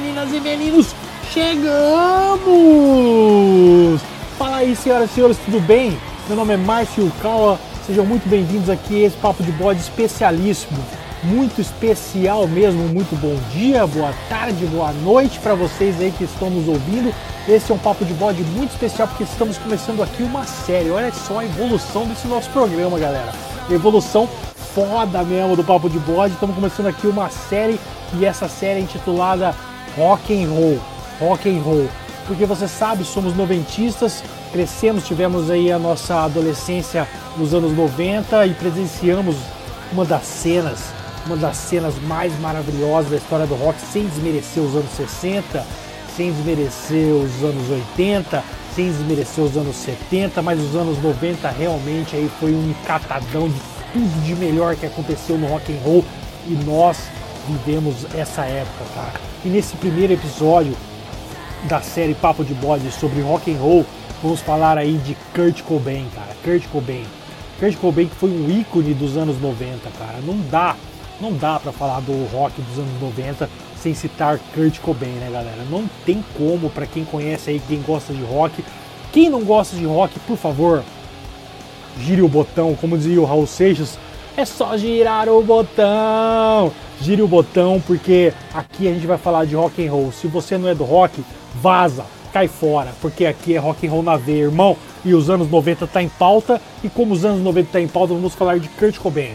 meninas e meninos, chegamos! Fala aí, senhoras e senhores, tudo bem? Meu nome é Márcio Kawa, sejam muito bem-vindos aqui a esse Papo de Bode especialíssimo, muito especial mesmo, muito bom dia, boa tarde, boa noite para vocês aí que estão nos ouvindo. Esse é um Papo de Bode muito especial porque estamos começando aqui uma série, olha só a evolução desse nosso programa, galera. Evolução foda mesmo do Papo de Bode. Estamos começando aqui uma série e essa série é intitulada Rock and Roll. Rock and Roll. Porque você sabe, somos noventistas, crescemos, tivemos aí a nossa adolescência nos anos 90 e presenciamos uma das cenas, uma das cenas mais maravilhosas da história do rock, sem desmerecer os anos 60, sem desmerecer os anos 80, sem desmerecer os anos 70, mas os anos 90 realmente aí foi um catadão de tudo de melhor que aconteceu no rock and roll e nós vivemos essa época, cara. E nesse primeiro episódio da série Papo de Bode sobre rock and roll, vamos falar aí de Kurt Cobain, cara. Kurt Cobain. Kurt Cobain que foi um ícone dos anos 90, cara. Não dá, não dá para falar do rock dos anos 90 sem citar Kurt Cobain, né, galera? Não tem como para quem conhece aí, quem gosta de rock. Quem não gosta de rock, por favor, gire o botão, como dizia o Raul Seixas, é só girar o botão. Gire o botão porque aqui a gente vai falar de rock and roll. Se você não é do rock, vaza, cai fora, porque aqui é rock and roll na veia, irmão. E os anos 90 tá em pauta, e como os anos 90 tá em pauta, vamos falar de Kurt Cobain.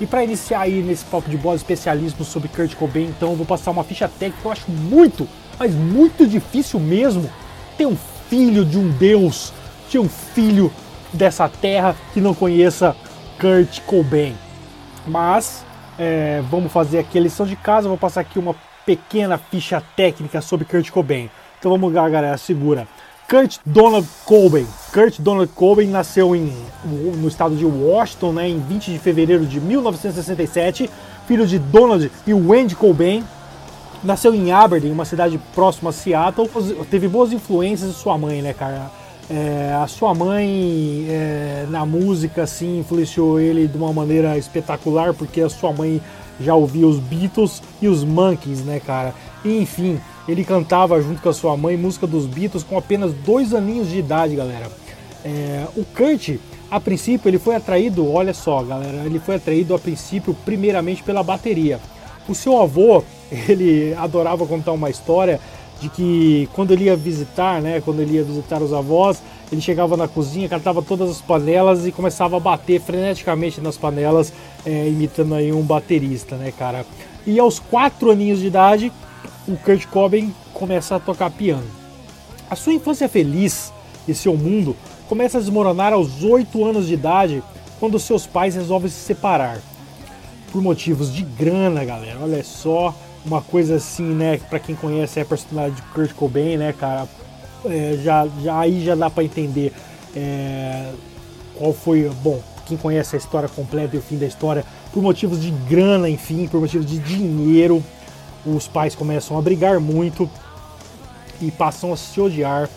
E para iniciar aí nesse papo de bola especialismo sobre Kurt Cobain, então eu vou passar uma ficha técnica que eu acho muito, mas muito difícil mesmo ter um filho de um deus, ter um filho dessa terra que não conheça Kurt Cobain. Mas é, vamos fazer aqui a lição de casa, vou passar aqui uma pequena ficha técnica sobre Kurt Cobain. Então vamos lá, galera, segura. Kurt Donald Cobain. Kurt Donald Cobain nasceu em, no estado de Washington, né, em 20 de fevereiro de 1967, filho de Donald e Wendy Cobain. Nasceu em Aberdeen, uma cidade próxima a Seattle. Teve boas influências de sua mãe, né, cara? É, a sua mãe é, na música assim influenciou ele de uma maneira espetacular porque a sua mãe já ouvia os Beatles e os Monkeys, né, cara? E, enfim, ele cantava junto com a sua mãe música dos Beatles com apenas dois aninhos de idade, galera. É, o Kurt, a princípio, ele foi atraído, olha só, galera, ele foi atraído a princípio primeiramente pela bateria. O seu avô, ele adorava contar uma história de que quando ele ia visitar, né, quando ele ia visitar os avós, ele chegava na cozinha, catava todas as panelas e começava a bater freneticamente nas panelas, é, imitando aí um baterista, né, cara. E aos quatro aninhos de idade, o Kurt Cobain começa a tocar piano. A sua infância feliz e seu mundo começa a desmoronar aos oito anos de idade, quando seus pais resolvem se separar. Por motivos de grana, galera. Olha só, uma coisa assim, né? Para quem conhece a personalidade de Kurt Cobain, né, cara, é, já, já aí já dá para entender é, qual foi, bom, quem conhece a história completa e o fim da história, por motivos de grana, enfim, por motivos de dinheiro, os pais começam a brigar muito e passam a se odiar.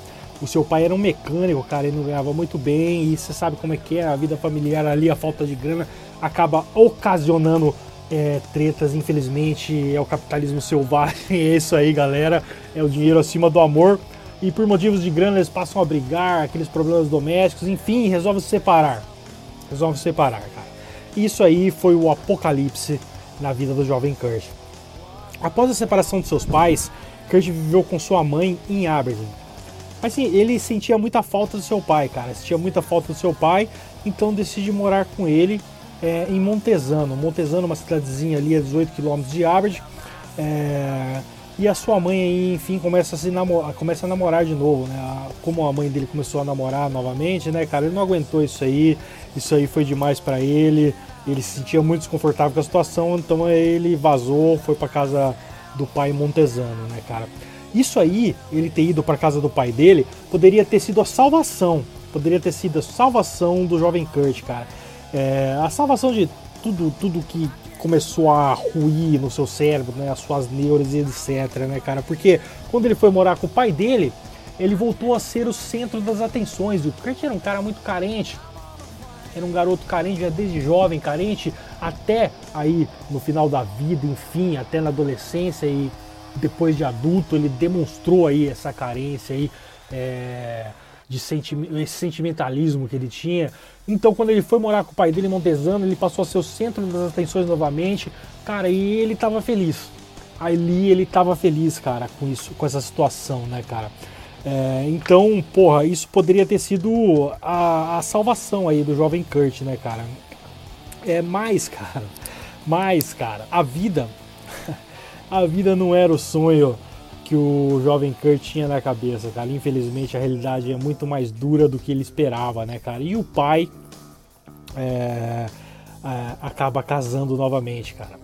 O seu pai era um mecânico, cara, ele não ganhava muito bem, e você sabe como é que é a vida familiar ali, a falta de grana acaba ocasionando é, tretas, infelizmente, é o capitalismo selvagem, é isso aí, galera. É o dinheiro acima do amor. E por motivos de grana eles passam a brigar, aqueles problemas domésticos, enfim, resolvem se separar. Resolvem se separar, cara. Isso aí foi o apocalipse na vida do jovem Kurt. Após a separação de seus pais, Kurt viveu com sua mãe em Aberdeen. Mas sim, ele sentia muita falta do seu pai, cara. Sentia muita falta do seu pai, então decide morar com ele é, em Montesano. Montesano, uma cidadezinha ali a 18 quilômetros de Aberdeen. É, e a sua mãe aí, enfim, começa a, se namorar, começa a namorar de novo, né? Como a mãe dele começou a namorar novamente, né, cara? Ele não aguentou isso aí, isso aí foi demais para ele. Ele se sentia muito desconfortável com a situação, então ele vazou, foi para casa do pai Montesano, né, cara? Isso aí, ele ter ido para casa do pai dele, poderia ter sido a salvação, poderia ter sido a salvação do jovem Kurt, cara. É, a salvação de tudo, tudo que começou a ruir no seu cérebro, né, as suas neuras e etc, né, cara? Porque quando ele foi morar com o pai dele, ele voltou a ser o centro das atenções. E o Kurt era um cara muito carente, era um garoto carente já desde jovem, carente até aí no final da vida, enfim, até na adolescência e depois de adulto, ele demonstrou aí essa carência aí, é, de senti esse sentimentalismo que ele tinha. Então, quando ele foi morar com o pai dele em ele passou a ser o centro das atenções novamente, cara, e ele estava feliz. Ali ele estava feliz, cara, com isso, com essa situação, né, cara. É, então, porra, isso poderia ter sido a, a, salvação aí do jovem Kurt, né, cara? É mais, cara, mais, cara, a vida, a vida não era o sonho que o jovem Kurt tinha na cabeça, cara. Infelizmente a realidade é muito mais dura do que ele esperava, né, cara? E o pai é, é, acaba casando novamente, cara.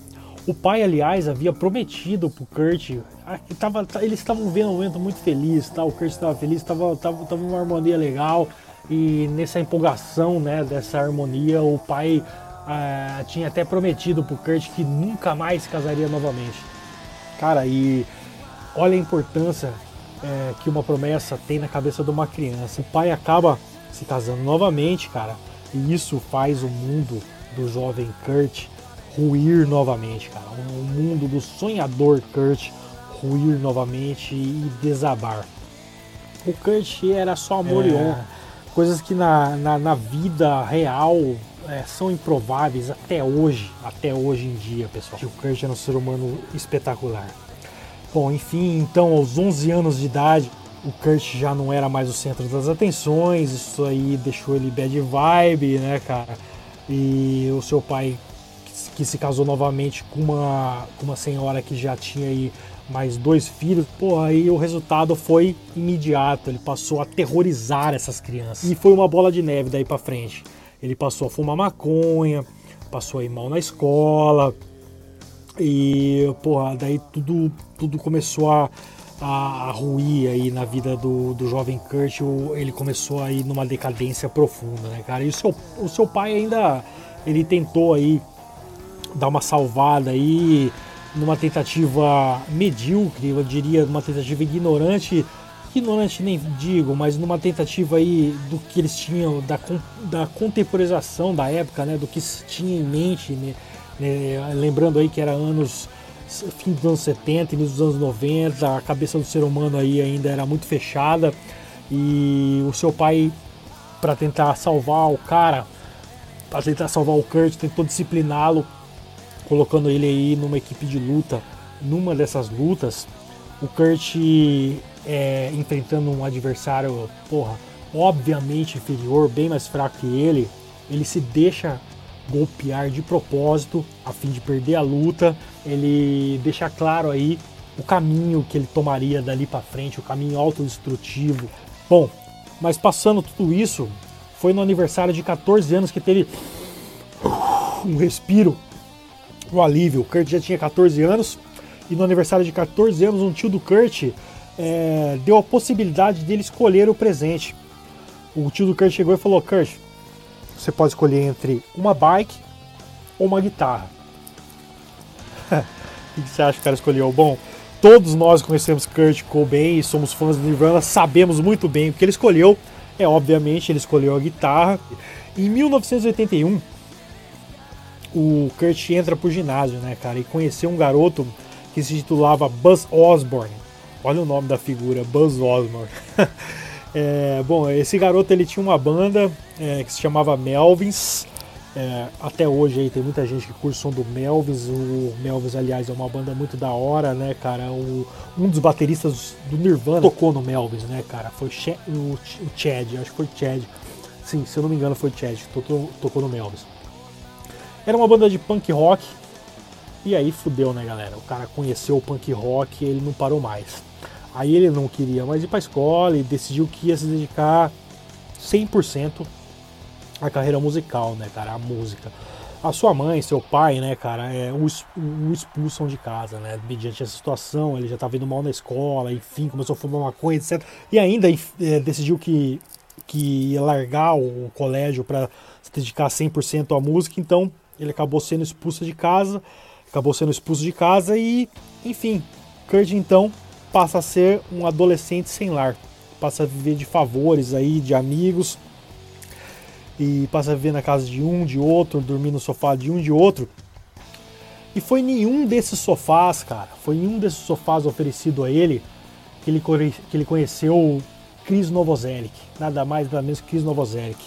O pai, aliás, havia prometido pro Kurt, ah, tava, eles estavam vendo um momento muito feliz, tá? o Kurt estava feliz, estava tava, tava uma harmonia legal e nessa empolgação, né, dessa harmonia, o pai é, tinha até prometido pro Kurt que nunca mais casaria novamente. Cara, e olha a importância é, que uma promessa tem na cabeça de uma criança. O pai acaba se casando novamente, cara, e isso faz o mundo do jovem Kurt ruir novamente, cara. O mundo do sonhador Kurt ruir novamente e desabar. O Kurt era só amor é. e honra, coisas que na, na, na vida real é, são improváveis até hoje, até hoje em dia, pessoal. O Kurt era um ser humano espetacular. Bom, enfim, então aos 11 anos de idade, o Kurt já não era mais o centro das atenções, isso aí deixou ele bad vibe, né, cara? E o seu pai, que se casou novamente com uma, com uma senhora que já tinha aí mais dois filhos, pô, aí o resultado foi imediato, ele passou a aterrorizar essas crianças. E foi uma bola de neve daí para frente. Ele passou a fumar maconha, passou a ir mal na escola, e, porra, daí tudo, tudo começou a, a, ruir aí na vida do, do jovem Kurt. Ele começou a ir numa decadência profunda, né, cara? E o seu, o seu pai ainda, ele tentou aí dar uma salvada aí numa tentativa medíocre, eu diria, numa tentativa ignorante, ignorante nem digo, mas numa tentativa aí do que eles tinham, da, da contemporização da época, né, do que se tinha em mente, né, né, lembrando aí que era anos fim dos anos 70, início dos anos 90, a cabeça do ser humano aí ainda era muito fechada e o seu pai para tentar salvar o cara, para tentar salvar o Kurt, tentou discipliná-lo, colocando ele aí numa equipe de luta. Numa dessas lutas, o Kurt é, enfrentando um adversário, porra, obviamente inferior, bem mais fraco que ele, ele se deixa golpear de propósito a fim de perder a luta. Ele deixa claro aí o caminho que ele tomaria dali para frente, o caminho autodestrutivo. Bom, mas passando tudo isso, foi no aniversário de 14 anos que teve um respiro, um alívio. O Kurt já tinha 14 anos e no aniversário de 14 anos, um tio do Kurt é, deu a possibilidade dele escolher o presente. O tio do Kurt chegou e falou: Kurt, você pode escolher entre uma bike ou uma guitarra. o que você acha que o cara escolheu? Bom, todos nós conhecemos Kurt Cobain e somos fãs do Nirvana, sabemos muito bem o que ele escolheu. É, obviamente, ele escolheu a guitarra. Em 1981, o Kurt entra pro ginásio, né, cara, e conheceu um garoto que se titulava Buzz Osborne. Olha o nome da figura, Buzz Osborne. É, bom, esse garoto ele tinha uma banda é, que se chamava Melvins. É, até hoje aí tem muita gente que curte o som do Melvins. O Melvins, aliás, é uma banda muito da hora, né, cara? O, um dos bateristas do Nirvana tocou no Melvins, né, cara? Foi o, o Chad, acho que foi Chad. Sim, se eu não me engano foi Chad tocou, tocou no Melvins. Era uma banda de punk rock. E aí fudeu, né, galera? O cara conheceu o punk rock e ele não parou mais. Aí ele não queria mais ir para a escola e decidiu que ia se dedicar 100% à carreira musical, né, cara, a música. A sua mãe, seu pai, né, cara, é, o, o expulsam de casa, né, mediante essa situação. Ele já estava indo mal na escola, enfim, começou a fumar maconha, etc. E ainda é, decidiu que, que ia largar o colégio para se dedicar 100% à música, então ele acabou sendo expulso de casa, acabou sendo expulso de casa e, enfim, Kurt então passa a ser um adolescente sem lar, passa a viver de favores aí, de amigos, e passa a viver na casa de um, de outro, dormir no sofá de um, de outro. E foi nenhum desses sofás, cara, foi nenhum desses sofás oferecido a ele que ele, que ele conheceu Chris Novoselic, nada mais nada menos que Chris Novoselic.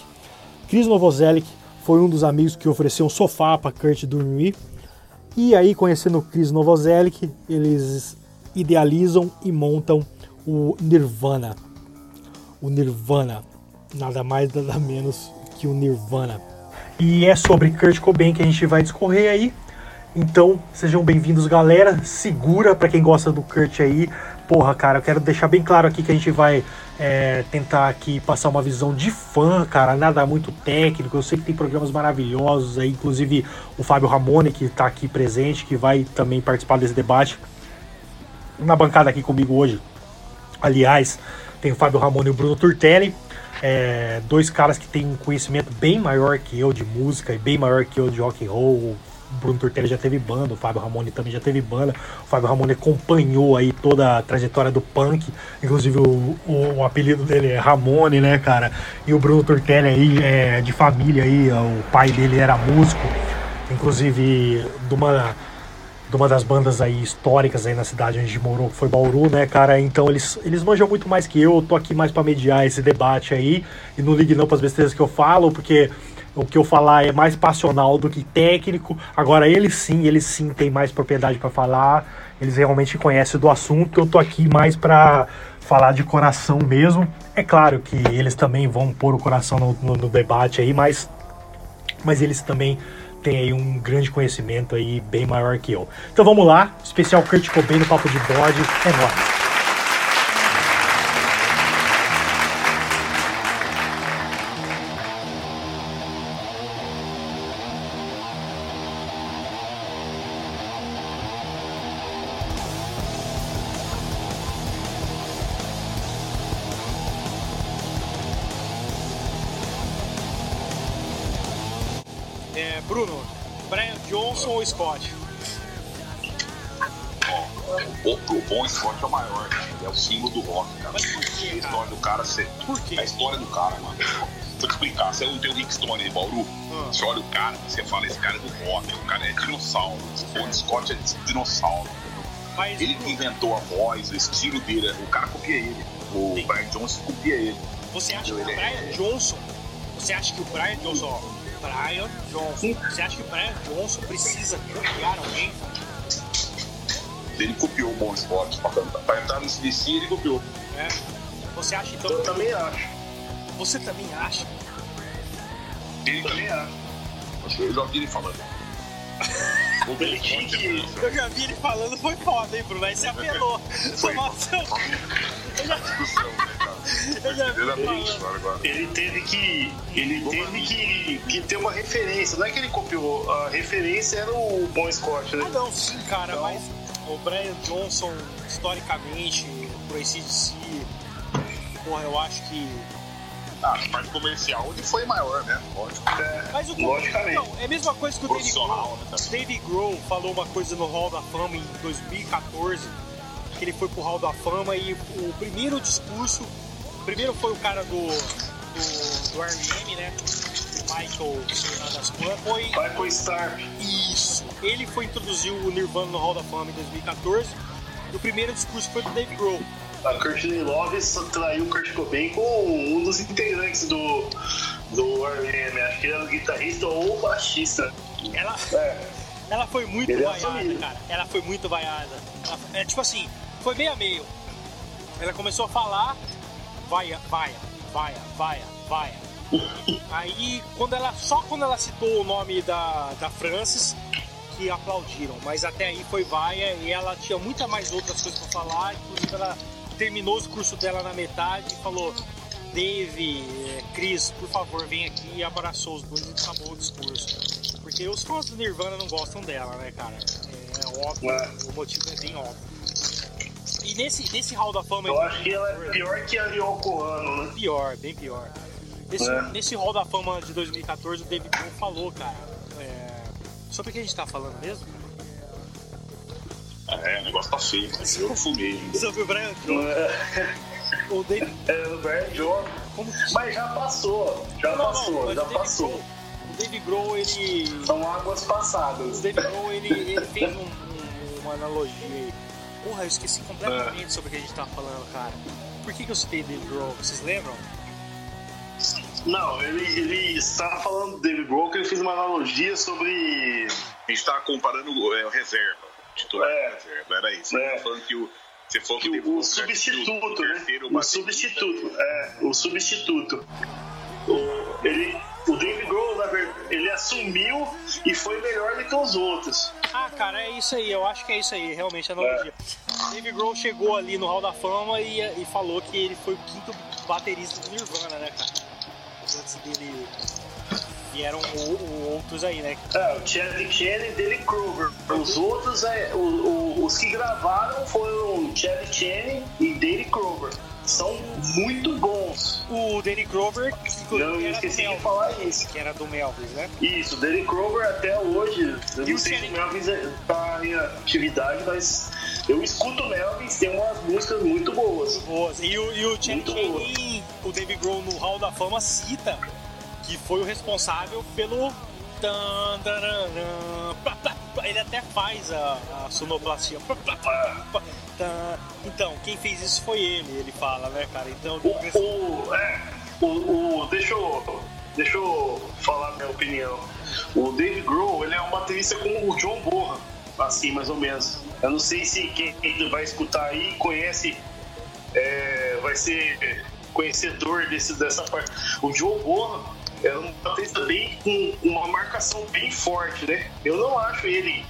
Chris Novoselic foi um dos amigos que ofereceu um sofá para Kurt dormir. E aí, conhecendo o Chris Novoselic, eles idealizam e montam o Nirvana. O Nirvana, nada mais nada menos que o Nirvana. E é sobre Kurt Cobain que a gente vai discorrer aí. Então, sejam bem-vindos, galera. Segura para quem gosta do Kurt aí. Porra, cara, eu quero deixar bem claro aqui que a gente vai é, tentar aqui passar uma visão de fã, cara, nada muito técnico. Eu sei que tem programas maravilhosos aí, inclusive o Fábio Ramone, que está aqui presente, que vai também participar desse debate. Na bancada aqui comigo hoje, aliás, tem o Fábio Ramone e o Bruno Turtelli. É, dois caras que têm um conhecimento bem maior que eu de música e bem maior que eu de rock and roll. O Bruno Turtelli já teve banda, o Fábio Ramone também já teve banda. O Fábio Ramone acompanhou aí toda a trajetória do punk, inclusive o, o, o apelido dele é Ramone, né, cara? E o Bruno Turtelli aí é de família aí, o pai dele era músico, inclusive de uma de uma das bandas aí históricas aí na cidade onde a gente morou, que foi Bauru, né, cara? Então eles, eles manjam muito mais que eu, eu tô aqui mais para mediar esse debate aí, e não ligue não para as besteiras que eu falo, porque o que eu falar é mais passional do que técnico. Agora eles sim, eles sim têm mais propriedade para falar, eles realmente conhecem do assunto. Eu tô aqui mais para falar de coração mesmo. É claro que eles também vão pôr o coração no, no, no debate aí, mas mas eles também tem aí um grande conhecimento aí bem maior que eu. Então vamos lá, especial Kurt Cobain no Papo de Bode, é nóis. Scott? O, o Bom Scott é o maior, é o símbolo do rock, cara. Mas por quê, A história do cara ser. Por quê? A história do cara, mano. Vou te explicar, você não tem o Rick Stone de Bauru? Hum. Você olha o cara, você fala, esse cara é do rock, o cara é dinossauro. O Scott é dinossauro. Mas, ele que inventou a voz, o estilo dele, o cara copia ele. O Sim. Brian Johnson copia ele. Você acha que o Brian é... Johnson, você acha que o Brian Johnson, Brian Johnson. Você acha que o Brian Johnson precisa copiar alguém? Ele copiou o Bon Scott para entrar no CDC, ele copiou. É. Você acha então? Eu que... também acho. Você também acha? Ele também acha. Eu já vi ele falando. ele tinha que... Eu já vi ele falando, foi foda, hein, Bruno? Aí você apelou. Foi. Nossa. Eu já... Ele teve que. Ele teve que, que ter uma referência. Não é que ele copiou, a referência era o Bon Scott, né? Ah, não, sim, cara, então... mas o Brian Johnson, historicamente, pro ACDC, porra, eu acho que. Ah, a parte comercial ele foi maior, né? Lógico. É, mas o Logicamente. Não, é a mesma coisa que o David Grohl. Né, David Grohl falou uma coisa no Hall da Fama em 2014, que ele foi pro Hall da Fama e o primeiro discurso Primeiro foi o cara do, do, do R.E.M., né? Michael, das foi... Michael Starr. Isso. Ele foi introduzir o Nirvana no Hall da Fama em 2014. E o primeiro discurso foi do Dave Grohl. A Courtney Love traiu o Kurt Cobain com um dos integrantes do, do R.E.M. Acho que ele era o guitarrista ou o baixista. Ela, é. ela foi muito ele é vaiada, é cara. Ela foi muito vaiada. Ela, é tipo assim, foi meio a meio. Ela começou a falar, vaia, vaia, vaia, vaia, vaia. Aí, quando ela, só quando ela citou o nome da, da Francis, que aplaudiram. Mas até aí foi vaia e ela tinha muita mais outras coisas para falar. Inclusive, ela terminou o curso dela na metade e falou: Dave, eh, Chris, por favor, vem aqui e abraçou os dois e acabou o discurso. Porque os fãs do Nirvana não gostam dela, né, cara? É, é óbvio, o motivo é bem óbvio. E nesse, nesse Hall da Fama. Eu acho que ela é pior que a Yoko Ano, né? Pior, bem pior. Nesse, é. nesse Hall da Fama de 2014, o David Bowie falou, cara. É... Sobre o que a gente tá falando mesmo? É, o negócio tá feio, mas eu fumei. Sobre o Brian Jones. É. O David... É, o Brian Jones. Mas já passou, já não, passou, não, já passou. O o Dave Grohl, ele. São águas passadas. O Dave Grohl, ele, ele fez um, um, uma analogia aí. Porra, eu esqueci completamente é. sobre o que a gente tava falando, cara. Por que, que eu citei Dave Grohl? Vocês lembram? Não, ele, ele estava falando do Dave Grohl que ele fez uma analogia sobre. A gente estava comparando é, o reserva, titular é. reserva, era isso. É. falando que o. Você falou que, que o, o substituto, né? O substituto, é, o substituto. O, ele, o Grohl, na verdade, ele assumiu e foi melhor do que os outros. Ah, cara, é isso aí, eu acho que é isso aí, realmente a analogia. É. Dave Grohl chegou ali no Hall da Fama e, e falou que ele foi o quinto baterista do Nirvana, né, cara? Antes dele vieram outros aí, né? É, o Chad Channing e Dale Kruger. Os outros, é, o, o, os que gravaram foram Chad Channing e Dale Kruger são muito bons. O Danny Grover, que eu esqueci de falar isso. Que era do Melvis, né? Isso, o Danny Grover até hoje, eu e não sei se o Melvis tá em atividade, mas eu escuto o Melvis, tem umas músicas muito boas. Boas. E o, e o Channing, o David Grohl no Hall da Fama cita que foi o responsável pelo ele até faz a, a sonoplastia. Então, quem fez isso foi ele, ele fala, né, cara? Então. O, o, é, o, o, deixa, eu, deixa eu falar minha opinião. O Dave Grohl, ele é um baterista como o John Borra, assim, mais ou menos. Eu não sei se quem vai escutar aí conhece, é, vai ser conhecedor desse, dessa parte. O John Borra é um baterista bem com uma marcação bem forte, né? Eu não acho ele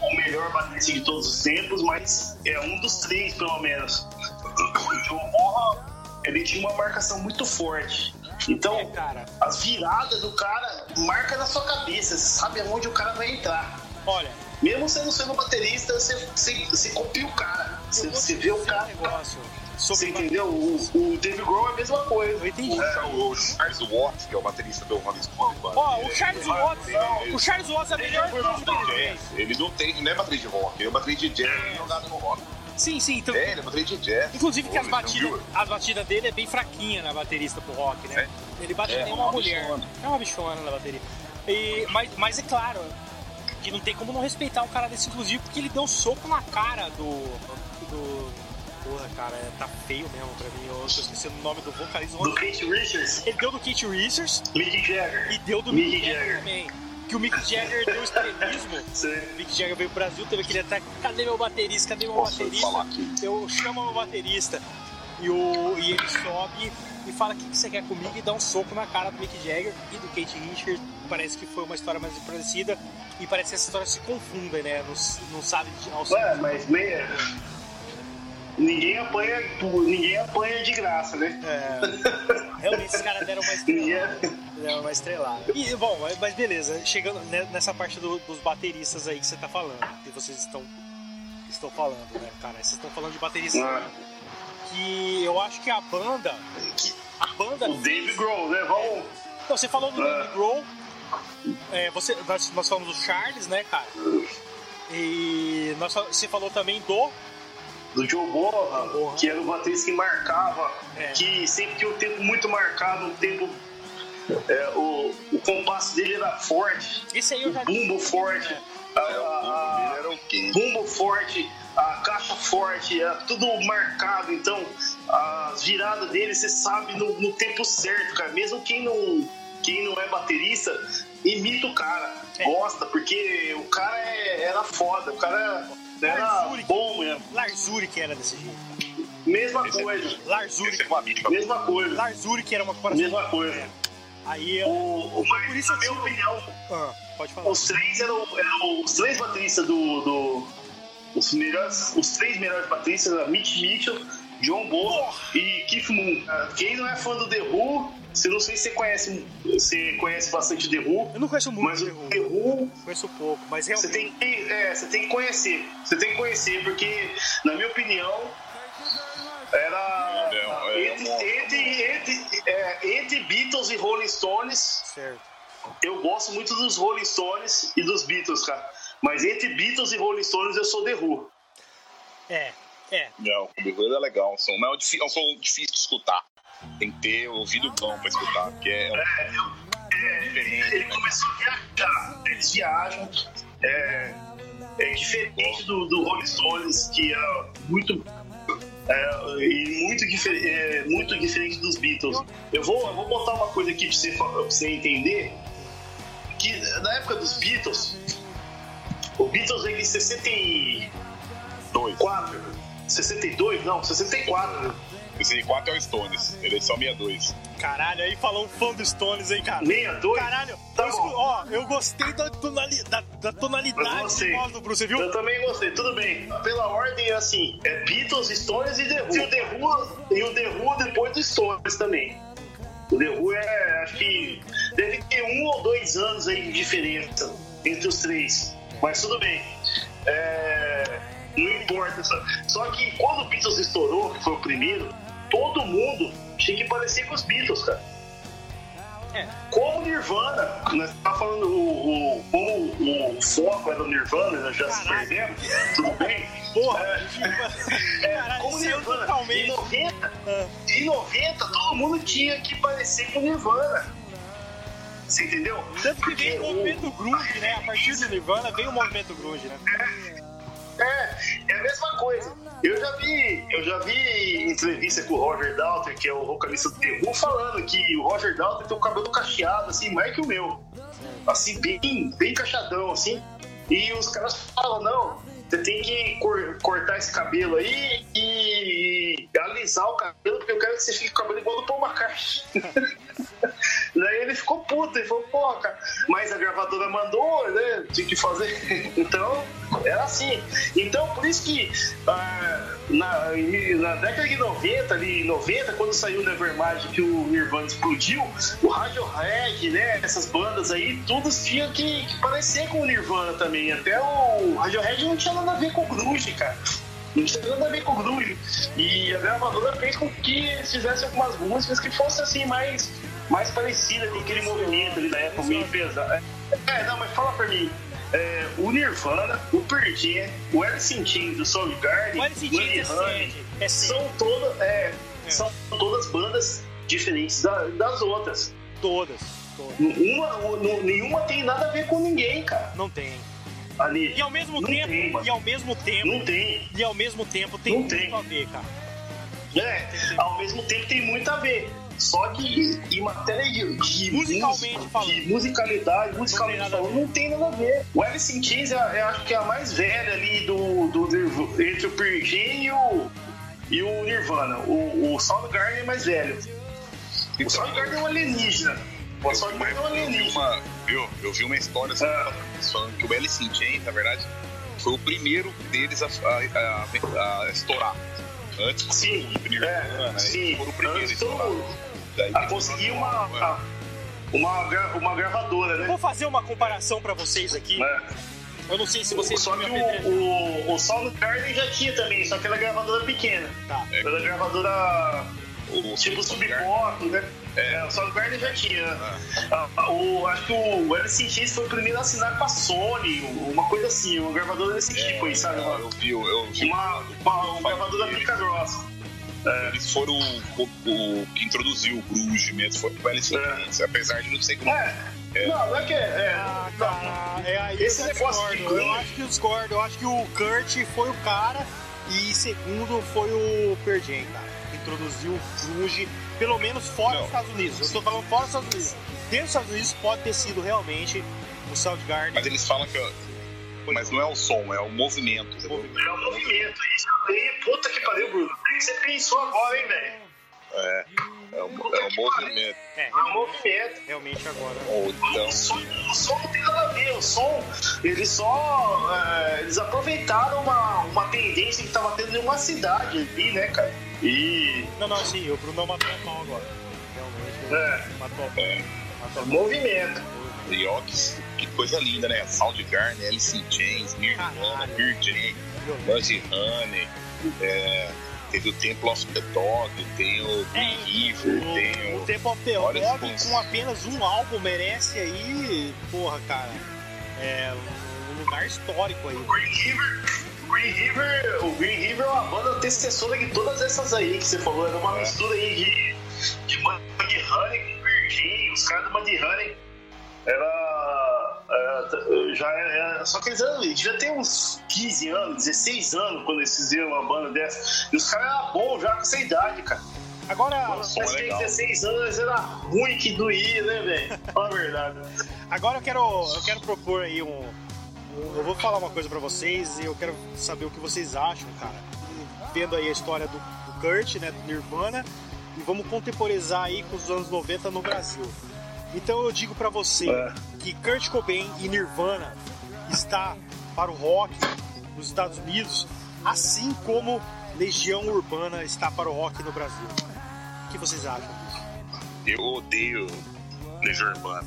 o melhor baterista de todos os tempos, mas é um dos três, pelo menos. O Joe Borra, ele tinha uma marcação muito forte. Então, é, as viradas do cara marca na sua cabeça, você sabe aonde o cara vai entrar. Olha, mesmo sendo sendo baterista, você, você, você copia o cara. Você, você vê o cara. Negócio você entendeu? O, o Dave Grohl é a mesma coisa. Eu entendi. É, o Charles Watts, que é o baterista do Rolling Stones. Ó, o Charles Watts, o Charles Watts é melhor que Ele não tem, não é baterista de rock, ele é baterista de jazz jogado no rock. Sim, sim. Então, é, ele é baterista de jazz. Inclusive que as batidas, as batidas dele é bem fraquinha na baterista pro rock, né? É. Ele bate é, nem uma, uma mulher. Bichona. É uma bichona na bateria. E, mas, mas é claro que não tem como não respeitar um cara desse, inclusive, porque ele deu um soco na cara do, do porra, cara, é, tá feio mesmo pra mim. Eu tô esquecendo o nome do vocalista. Do Kate Richards? Ele deu do Kate Richards. Mick Jagger. E deu do Mick, Mick Jagger, Jagger também. Que o Mick Jagger deu estrelismo. o Mick Jagger veio pro Brasil, teve aquele ataque. Cadê meu baterista? Cadê meu Posso baterista? Eu chamo meu baterista. E, o, e ele sobe e fala o que, que você quer comigo e dá um soco na cara do Mick Jagger e do Kate Richards. Parece que foi uma história mais parecida e parece que essa história se confunde, né? Não, não sabe de Ué, mas meia Ninguém apanha, ninguém apanha de graça, né? É, realmente esses caras deram uma estrelada. deram uma estrelada. E, bom, mas beleza, chegando nessa parte do, dos bateristas aí que você tá falando, que vocês estão, estão falando, né, cara? Vocês estão falando de bateristas ah. que eu acho que a banda. A banda. O Dave Grohl, né? Vamos. Então, você falou do ah. Dave Grohl. É, você, nós, nós falamos do Charles, né, cara? E nós, você falou também do do Joe Borra, que era o baterista que marcava, é. que sempre tinha um tempo muito marcado, um tempo. É, o, o compasso dele era forte, Esse aí eu já bumbo forte, é. a, a, a bumbo forte, a caixa forte, era tudo marcado. Então, as viradas dele você sabe no, no tempo certo, cara. Mesmo quem não, quem não é baterista, imita o cara, é. gosta, porque o cara é, era foda, o cara era Larzuri, bom mesmo. Larzuri que era desse jeito. Mesma esse coisa. É, Larzuri. É mesma coisa. Larzuri que era uma comparação. Mesma coisa. É. Aí o, o, mas, por isso na minha opinião, ah, pode falar. Os três eram, eram os três bateristas do, do os melhores, os três melhores bateristas eram Mitch Mitchell, John Bonham e Keith Moon. Quem não é fã do The Who se não sei se você conhece, você conhece bastante The Who. Eu não conheço muito mas o The Who. Conheço pouco, mas realmente. Você tem, que, é, você tem que conhecer. Você tem que conhecer, porque, na minha opinião, era. É, é, entre, entre, entre, é, entre Beatles e Rolling Stones. Certo. Eu gosto muito dos Rolling Stones e dos Beatles, cara. Mas entre Beatles e Rolling Stones eu sou The Who. É, é. Não, o The Who é legal. É um som, é um som difícil de escutar tem que ter ouvido bom pra escutar, porque é, é, é diferente. Ele, viajar, eles viajam. É, é diferente do, do Rolling Stones, que é muito é, e muito, difer é, muito diferente dos Beatles. Eu vou, eu vou botar uma coisa aqui pra você, pra você entender. Que na época dos Beatles, o Beatles veio em 64. 62? Não, 64. 64 é o Stones, ele é só 62. Caralho, aí falou um fã do Stones aí, cara. 62? Caralho, Tá eu, ó, eu gostei da, tonali, da, da tonalidade de voz do Bruce, você viu? Eu também gostei, tudo bem. Pela ordem, assim, é Beatles, Stones e The Who. E o The Who, e o The Who depois do Stones também. O The Who é, acho que deve ter um ou dois anos aí de diferença entre os três. Mas tudo bem. É, não importa. Só, só que quando o Beatles estourou, que foi o primeiro, todo mundo tinha que parecer com os Beatles, cara. É. Como o Nirvana, nós tá falando o, o, como o foco era o Nirvana, nós já se Caralho. perdemos, tudo bem? Porra, É, é, caralho, como Nirvana, em totalmente. 90, Ah. em 90 todo mundo tinha que parecer com o Nirvana. Você entendeu? Tanto que veio o o- movimento grunge, né? A partir do Nirvana veio o movimento grunge, né? É, é a mesma coisa. Eu já vi, eu já vi entrevista com o Roger Daltrey, que é o vocalista do Who, falando que o Roger Daltrey tem o cabelo cacheado, assim, mais que o meu. Assim, bem, bem cachadão, assim. E os caras falam, não, você tem que cor- cortar esse cabelo aí e, e alisar o cabelo, porque eu quero que você fique com o cabelo igual do Paul McCartney. Daí ele ficou puto, ele falou, porra, cara, mas a gravadora mandou, né? Tinha que fazer. Então, era assim. Então, por isso que ah, na, na década de 90, ali, 90, quando saiu o Nevermind, que o Nirvana explodiu, o Radiohead, né? Essas bandas aí, todos tinham que, que parecer com o Nirvana também. Até o Radiohead não tinha nada a ver com o Grunge, cara. Não tinha nada a ver com o Grunge. E a gravadora fez com que eles fizessem algumas músicas que fossem assim, mais, mais parecidas com aquele movimento ali da época, meio pesado. É, não, mas fala pra mim. é, o Nirvana, o Pearl Jam, o Alice in Chains, o Soundgarden, O Alice in Chains é é são todas, é, são todas bandas diferentes da- das outras. Todas. todas. Uma, nenhuma tem nada a ver com ninguém, cara. Não tem. Ali. E ao mesmo Não tempo, tem, e ao mesmo tempo, Não tem. e ao mesmo tempo tem Não muito tem. a ver, cara. É, ao mesmo tempo tem muito a ver. Só que em matéria de, de Musicalmente música, falando. de musicalidade, musicalmente a falando, não tem nada a ver. O Alice in Chains, eu, eu acho que é a mais velha ali do, do, Nirv- entre o Pearl e o, e o Nirvana. O, o Soundgarden é mais velho. O Soundgarden é um alienígena. O Eu, é um vi alienígena. uma, eu, eu vi uma história assim, Ah. falando que o Alice in Chains, na verdade, foi o primeiro deles a, a- a- a estourar. Antes do Sim, Nirvana, é, né? sim. Foram o primeiro a estourar. Daí A conseguir uma, uma, uma, uma gravadora, Eu né? vou fazer uma comparação pra vocês aqui. É. Eu não sei se vocês Só que o, o, o Soundgarden já tinha também, só que era gravadora pequena. Tá. Era gravadora o tipo Sub Pop, né? É, o Soundgarden já tinha. Ah, o, acho que o Chains foi o primeiro a assinar com a Sony, uma coisa assim, uma gravadora desse tipo aí, sabe? Uma, Eu vi, eu vi. uma, uma, uma gravadora pica grossa. Eles foram o, o- que introduziu o grunge mesmo, foi o in É. Apesar de não ser grunge. É, não, não é que é. é Ah, cara, é aí Esse negócio de discordo. Eu grunge- acho que eu discordo. Eu acho que o Kurt foi o cara e segundo foi o Jam, cara. que Introduziu o grunge, pelo menos fora Não. dos Estados Unidos. Eu tô falando fora dos Estados Unidos. Dentro dos Estados Unidos pode ter sido realmente o Soundgarden. Mas eles falam que. Mas não é o som, é o movimento. é um movimento. Isso aí, puta que pariu, Bruno. O que você pensou agora, hein, velho? É, é um, é um movimento. É, É um movimento. realmente agora. Ou então. O som, o som não tem nada a ver, o som, eles só. é, eles aproveitaram uma, uma tendência que estava tendo em uma cidade ali, né, cara? E. Não, não, sim, o Bruno matou a pau agora. Realmente, É, matou a pau. É, Matou a pau. movimento. ó, que, coisa linda, né? Soundgarden, Alice in Chains, Nirvana. Pearl Jam, Buzzy Honey, é, teve o Temple of the Dog, tem o Green River, tem O, o o... Temple of the Dog com apenas um álbum merece aí, porra, cara, é um lugar histórico aí. O Green River. Green River, o Green River é uma banda antecessora de todas essas aí que você falou. Era uma É. mistura aí de, de Mudhoney com Virgin. Os caras do Mudhoney era já é, só que eles, eles devia ter uns 15 anos, 16 anos quando eles fizeram uma banda dessa. E os caras eram bons já com essa idade, cara. Agora. Mas que 16 anos era ruim que doía, né, velho? Fala a verdade. Agora eu quero, eu quero propor aí um. Eu vou falar uma coisa para vocês e eu quero saber o que vocês acham, cara. Vendo aí a história do, do Kurt, né, do Nirvana, e vamos contemporizar aí com os anos 90 no Brasil. Então eu digo para você é. que Kurt Cobain e Nirvana está para o rock nos Estados Unidos, assim como Legião Urbana está para o rock no Brasil. O que vocês acham disso? Eu odeio Legião Urbana.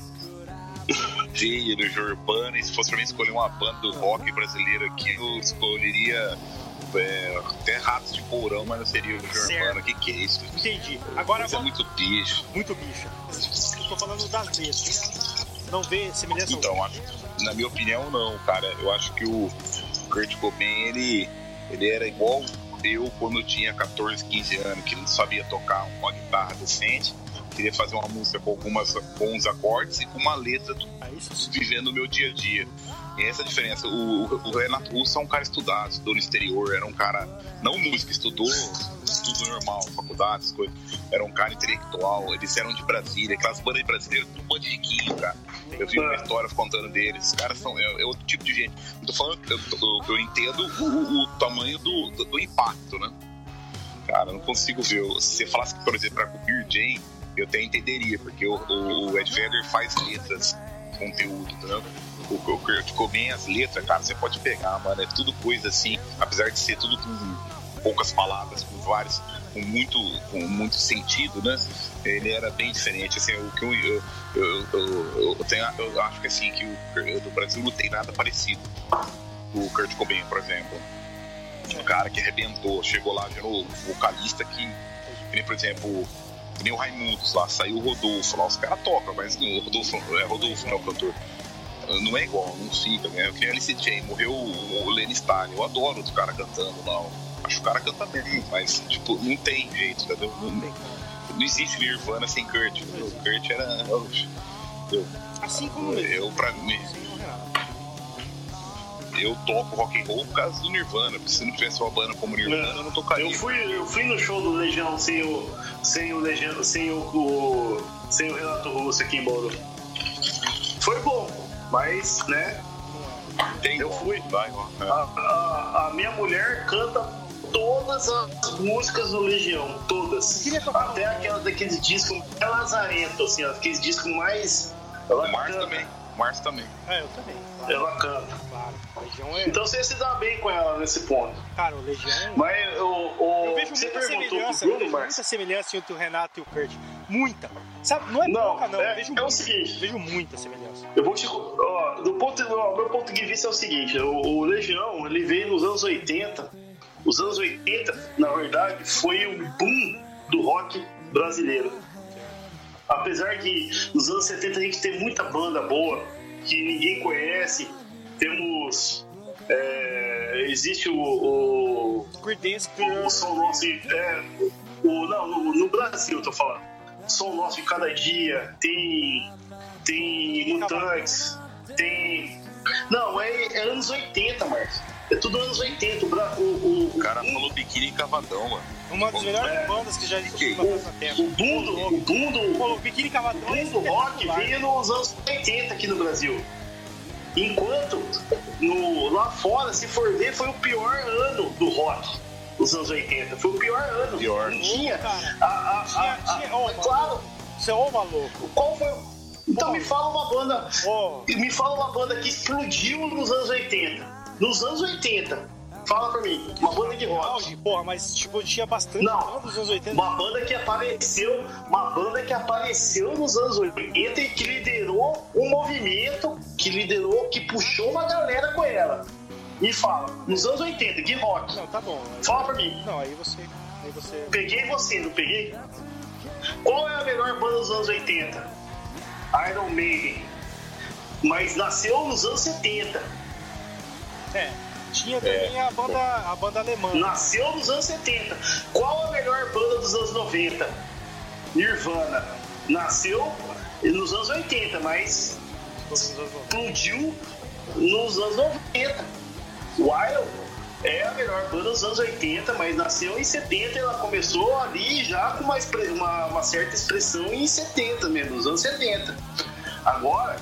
odeio Legião Urbana e se fosse para mim escolher uma banda do rock brasileiro aqui, eu escolheria é, até ratos de porão, mas não seria o Urbana. O que, que é isso? Entendi. Agora, isso é muito bicho. Muito bicho. Eu tô falando das letras. Não vê semelhança Então, acho, na minha opinião, não, cara. Eu acho que o Kurt Cobain, ele, ele era igual eu quando eu tinha 14, 15 anos, que não sabia tocar uma guitarra decente queria fazer uma música com algumas bons acordes e com uma letra do, ah, vivendo o meu dia a dia. E essa é a diferença. O, o, Renato Russo é um cara estudado, estudou no exterior, era um cara, não música, estudou estudo normal, faculdades, coisas. Era um cara intelectual, eles eram de Brasília, aquelas bandas de brasileiros, tudo bando de riquinho, cara. Eu vi uma história contando deles, os caras são, é, é, outro tipo de gente. Eu tô falando, eu, eu, eu entendo o, o tamanho do, do, do, impacto, né? Cara, eu não consigo ver. Se você falasse, por exemplo, pra Beer Jane, eu até entenderia, porque o, o, o Ed Vedder faz letras, conteúdo, entendeu? O, o Kurt Cobain, as letras, cara, você pode pegar, mano, é tudo coisa assim, apesar de ser tudo com poucas palavras, com vários, com muito, com muito sentido, né? Ele era bem diferente, assim, o que eu, eu, eu, eu, tenho, eu acho que assim, que o do Brasil não tem nada parecido. O Kurt Cobain, por exemplo. Um cara que arrebentou, chegou lá, virou vocalista que, por exemplo, nem o Raimundos lá, saiu o Rodolfo lá, os caras tocam, mas o Rodolfo, é Rodolfo, não, o cantor. Não é igual, não fica, né? Que Alice Jane, morreu o Lenny Stalin, eu adoro os caras cantando lá. Acho que o cara canta bem, mas, tipo, não tem jeito, entendeu? Não, não existe Nirvana sem Kurt, entendeu? Kurt era. Entendeu? Assim como eu, pra mim eu toco rock and roll por causa do Nirvana. Porque se não tivesse uma banda como Nirvana, é. eu não tocaria. Eu fui, eu fui no show do Legião sem o, sem o Legião, sem o, o sem o Renato Russo aqui em Bauru. Foi bom, mas, né? Tem eu fui. Vai, a, a, a minha mulher canta todas as músicas do Legião, todas. Até aquelas daqueles discos é lazarento, assim, aqueles discos mais. Ela o Márcio também. O Márcio também. É, eu também. Claro. Ela canta. Claro. Legião é... Então você se dá bem com ela nesse ponto. Cara, o Legião. É- Mas o, o... eu vejo muita semelhança, Bruno, eu vejo muita semelhança entre o Renato e o Kurt. Muita. Sabe, não é não, pouca, não. É, vejo é o seguinte. Vejo muita semelhança. Eu vou te. Ó, do ponto, ó, meu ponto de vista é o seguinte: o, o Legião ele veio nos anos 80. Os anos 80, na verdade, foi o boom do rock brasileiro. Apesar que nos anos 70 a gente tem muita banda boa que ninguém conhece, temos. É, existe o. O, o, o Som Nosso. É, o, não, no, no Brasil, eu tô falando. Som Nosso de Cada Dia, tem. Tem Mutantes, tem. Não, é, é anos 80, Marcos. É tudo anos 80. O, o, o cara falou biquíni cavadão, mano. Uma das melhores é, bandas que já existiu na Terra. O boom do, o boom do, biquíni cavadão. O boom do rock veio nos anos 80 aqui no Brasil. Enquanto no, lá fora, se for ver, foi o pior ano do rock dos anos 80. Foi o pior ano. Pior. Não tinha. A, a, a, tinha, oh, claro. Você é ô maluco. Qual foi Então me fala uma banda. Oh. Me fala uma banda que explodiu nos anos 80. Nos anos 80, Fala pra mim, uma banda de rock. Porra, mas tipo, tinha bastante Não, nos anos 80. Uma banda que apareceu, uma banda que apareceu nos anos 80 e que liderou um movimento, que liderou, que puxou uma galera com ela. Me fala, nos anos 80, de rock. Não, tá bom. Aí... Fala pra mim. Não, aí você. Aí você. Peguei você, não peguei? Qual é a melhor banda dos anos 80? Iron Maiden. Mas nasceu nos anos 70. É. Tinha também é. a, banda, a banda alemã. Nasceu nos anos 70. Qual a melhor banda dos anos 90? Nirvana. Nasceu nos anos 80, mas explodiu nos anos 90. Wild é a melhor banda dos anos 80, mas nasceu em 70 e ela começou ali já com uma, uma, uma certa expressão em 70 mesmo, nos anos 70. Agora,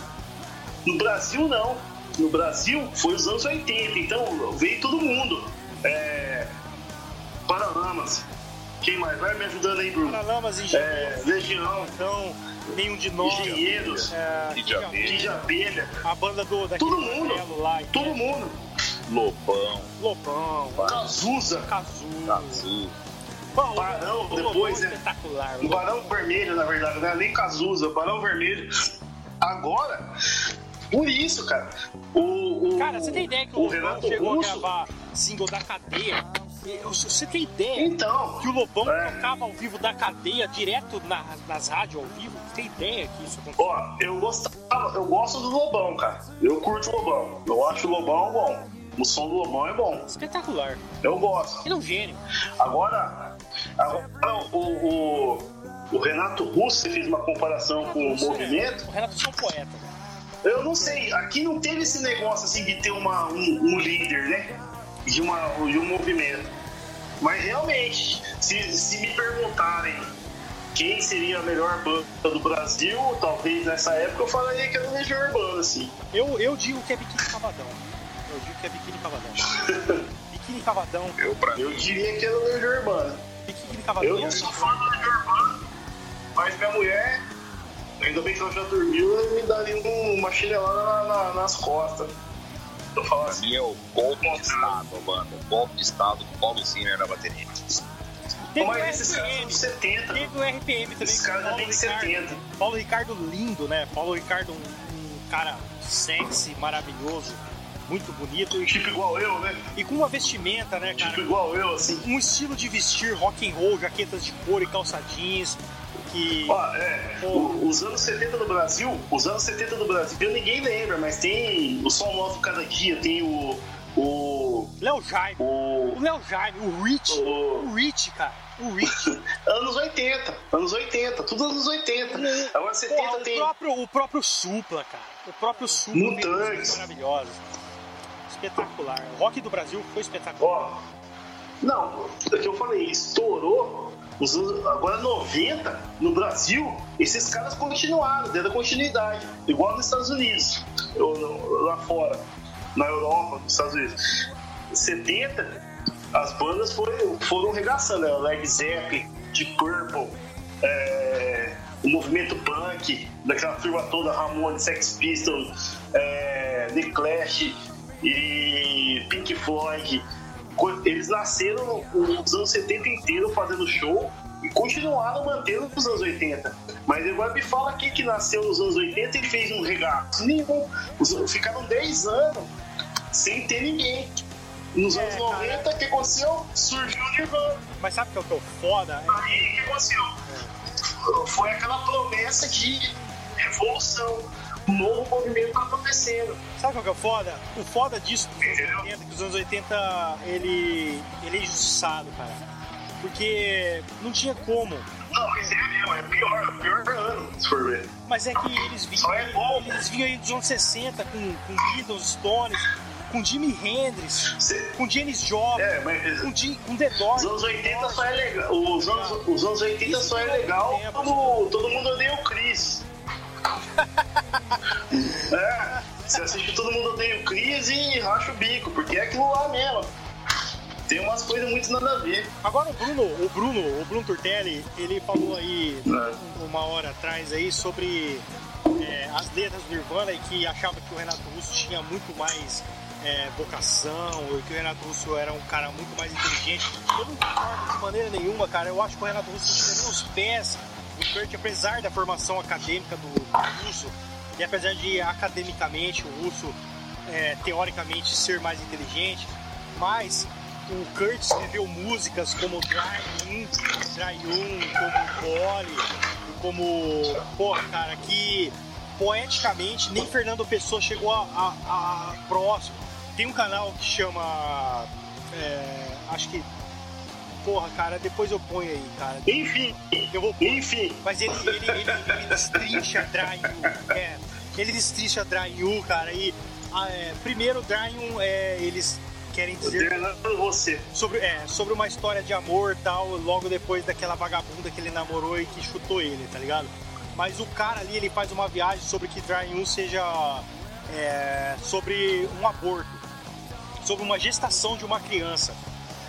no Brasil não. No Brasil foi os anos 80, então veio todo mundo. É... Paralamas. Quem mais? Vai me ajudando aí, Bruno. Paralamas, Engenheiros. É, Legião. Então, nenhum de nós. Engenheiros. É, Kid de Abelha. A banda do daquele Todo mundo. Lá, Todo mundo. Lobão. Lobão. Cazuza. Cazuza. Cazu. Bom, Barão, o depois, é espetacular. O Barão Vermelho, na verdade, não é nem Cazuza, Barão Vermelho. Agora, por isso, cara, o. o Cara, você tem ideia que o, o Lobão Renato chegou Russo, a gravar single da cadeia? Você tem ideia Então, que o Lobão É. tocava ao vivo da cadeia, direto na- nas rádios ao vivo? Você tem ideia que isso aconteceu? ó, eu gostava, eu gosto do Lobão, cara. Eu curto o Lobão. Eu acho o Lobão bom. O som do Lobão é bom. Espetacular. Eu gosto. Ele é um gênio. Agora, agora o, o, o Renato Russo fez uma comparação com o movimento. O Renato é um poeta. Eu não sei, aqui não teve esse negócio assim de ter uma, um, um líder, né? De, uma, de um movimento. Mas realmente, se, se me perguntarem quem seria a melhor banda do Brasil, talvez nessa época eu falaria que era o Legião Urbana, assim. Eu, eu digo que é biquíni cavadão. Que é biquíni cavadão. biquíni cavadão. Eu, pra Eu mim, diria que era o Legião Urbana. Biquíni cavadão. Eu não sou fã do Legião Urbana, mas minha mulher, ainda bem que ela já dormiu, ela me daria um- uma chinelada na- na- nas costas. Eu falo assim, é o golpe de estado, banda. Golpe de estado com Paulo Zimmer na bateria. Teve mas o esses caras são RPM. dos 70. Teve o RPM também. Esses caras já Ricardo. 70. Paulo Ricardo lindo, né? Paulo Ricardo, um, um cara sexy, maravilhoso, muito bonito. E, Tipo igual eu, né? e com uma vestimenta, né, Tipo cara? igual eu, assim. Um estilo de vestir rock and roll, jaquetas de couro e calça jeans. Que. Ó, é, o- os anos 70 do Brasil, os anos 70 do Brasil, ninguém lembra, mas tem o Som Novo Cada Dia, tem o. O. Léo Jaime. O o Léo Jaime, o Rich. O- O Rich, cara. O Rich. anos 80, anos 80, tudo anos 80. Agora 70 Porra, o, tem. próprio, o próprio Supla, cara. O próprio Supla Mutantes. coisas maravilhosas. Espetacular. O rock do Brasil foi espetacular. Ó, não, é que eu falei, estourou. Os anos, agora 90, no Brasil, esses caras continuaram, dentro da continuidade, igual nos Estados Unidos, ou lá fora, na Europa, nos Estados Unidos. 70, as bandas foram, foram regaçando, né? Led Zeppelin, Deep Purple, é, o movimento punk, daquela turma toda, Ramones, Sex Pistols, é, The Clash e Pink Floyd. Eles nasceram nos anos 70 inteiro fazendo show e continuaram mantendo nos anos 80. Mas agora me fala aqui que nasceu nos anos 80 e fez um regaço. Nenhum. Ficaram 10 anos sem ter ninguém. Nos É, anos cara. 90, o que aconteceu? Surgiu o Nirvana. Mas sabe o que é o que é o foda? Aí o que aconteceu? Foi aquela promessa de revolução. Um novo movimento tá acontecendo. Sabe qual que é o foda? O foda disso dos anos Entendeu? 80, que os anos 80 ele, ele é injustiçado, cara. Porque não tinha como. Não, mas é mesmo, é pior, é pior ano, se for ver. Mas é que eles vinham, é bom. eles vinham aí dos anos 60 com, com Beatles, Stones, com Jimi Hendrix, Cê- com Janis Joplin, É, mas com, Di- com The Doors. os anos 80 só é legal. Os anos, os anos 80 só é legal quando todo mundo odeia o Chris. É, você assiste todo mundo odeia o Chris e racha o bico, porque é aquilo lá mesmo. Tem umas coisas muito nada a ver. Agora o Bruno, o Bruno, o Bruno Turtelli, ele falou aí É. uma hora atrás aí sobre é, as letras do Nirvana e que achava que o Renato Russo tinha muito mais é, vocação, ou que o Renato Russo era um cara muito mais inteligente. Eu não concordo de maneira nenhuma, cara. Eu acho que o Renato Russo não tinha nem os pés do Kurt, apesar da formação acadêmica do Russo, e apesar de academicamente o Russo é, teoricamente ser mais inteligente, mas o Kurt escreveu músicas como Dry In, Dry Un, como Bole, como. Porra, cara, que poeticamente nem Fernando Pessoa chegou a, a- a próximo. Tem um canal que chama. é, acho que. Porra, cara, depois eu ponho aí, cara. Enfim, Eu vou pôr. enfim. Mas ele, ele, ele, ele destrincha Dry Un. É, ele destrincha Dryu, cara, e ah, é, primeiro Dryu, é, eles querem dizer você. sobre é, sobre uma história de amor tal logo depois daquela vagabunda que ele namorou e que chutou ele tá ligado mas o cara ali ele faz uma viagem sobre que Dryan seja é, sobre um aborto sobre uma gestação de uma criança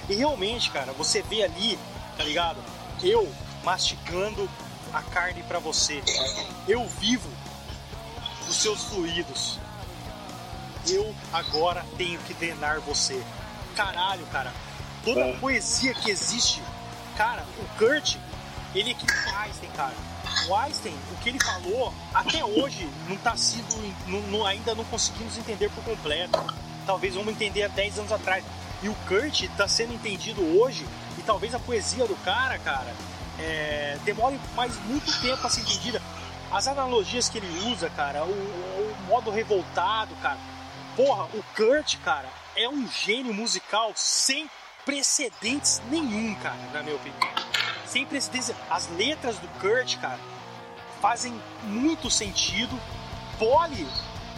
e realmente cara você vê ali tá ligado eu mastigando a carne para você eu vivo os seus fluidos eu agora tenho que drenar você. Caralho, cara. Toda a é. poesia que existe, cara, o Kurt, ele é que o Einstein, cara. O Einstein, o que ele falou, até hoje não tá sido. Não, não, ainda não conseguimos entender por completo. Talvez vamos entender há 10 anos atrás. E o Kurt tá sendo entendido hoje, e talvez a poesia do cara, cara, é, demore mais muito tempo a ser entendida. As analogias que ele usa, cara, o, o modo revoltado, cara Porra, o Kurt, cara, é um gênio musical sem precedentes nenhum, cara, na minha opinião. Sem precedentes. As letras do Kurt, cara, fazem muito sentido. Pole,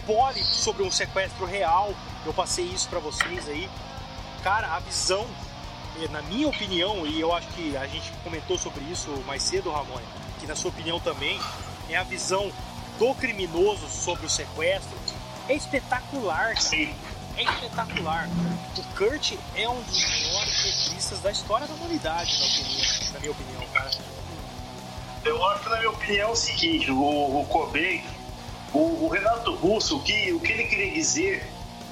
pole sobre um sequestro real. Eu passei isso para vocês aí. Cara, a visão, eh, na minha opinião, e eu acho que a gente comentou sobre isso mais cedo, Ramon, que na sua opinião também, é a visão do criminoso sobre o sequestro é espetacular, cara. Sim. É espetacular. O Kurt é um dos maiores letristas da história da humanidade, na, opinião, na minha opinião, cara. Eu acho que, na minha opinião, é o seguinte: o, o Cobain, o, o, Renato Russo, o que, o que ele queria dizer,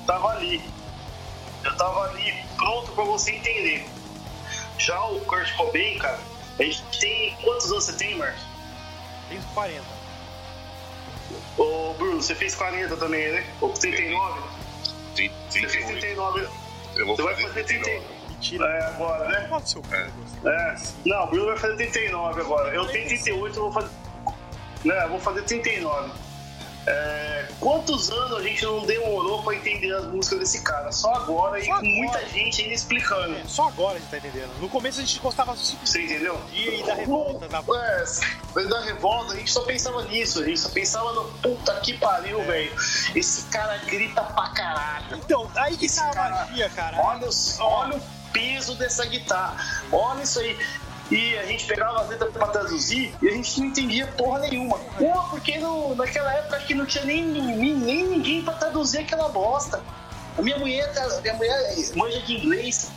tava ali. Eu tava ali pronto para você entender. Já o Kurt Cobain, cara, a gente tem. Quantos anos você tem, Marcos? Tenho 40. Ô, Bruno, você fez 40 também, né? Ou 39? 30, você fez 39. Eu vou você vai fazer 39. Mentira. É, agora, né? Pode ser é. é. Não, o Bruno vai fazer 39 agora. Eu tenho 38, eu vou fazer. Né, eu vou fazer 39. É, quantos anos a gente não demorou pra entender as músicas desse cara? Só agora só e agora. com muita gente ainda explicando. É, só agora a gente tá entendendo. No começo a gente gostava simplesmente. Você entendeu? E da revolta. Da... É, da revolta a gente só pensava nisso. A gente só pensava no puta que pariu, é. velho. Esse cara grita pra caralho. Então, aí que tá a magia, cara. Olha, olha o peso dessa guitarra. Olha isso aí e a gente pegava as letras pra traduzir e a gente não entendia porra nenhuma. Porra, porque no, naquela época acho que não tinha nem, nem, nem ninguém pra traduzir aquela bosta. A minha mulher, minha mulher manja de inglês.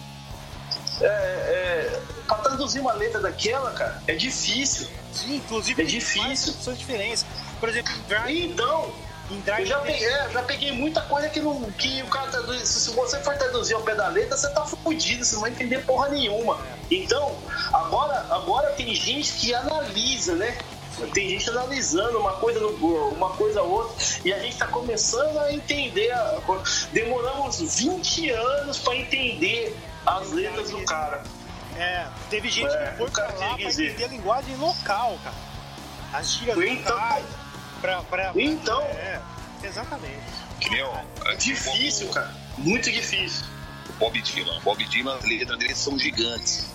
É, é, pra traduzir uma letra daquela, cara, é difícil. Sim, inclusive é difícil. São diferenças. Por exemplo, Drive. Então, eu já peguei, é, já peguei muita coisa que, não, que o cara traduz. Se você for traduzir ao pé da letra, você tá fudido, você não vai entender porra nenhuma. Então, agora, agora tem gente que analisa, né? Tem gente analisando uma coisa, uma coisa outra, e a gente está começando a entender. Demoramos 20 anos para entender as letras do cara. É, teve gente é, que foi pra lá pra entender a linguagem local, cara. As gírias então, locais pra, pra, então. É, exatamente. Que nem, ó, é difícil, cara. Muito difícil. O Bob Dylan. Bob Dylan, as letras dele são gigantes,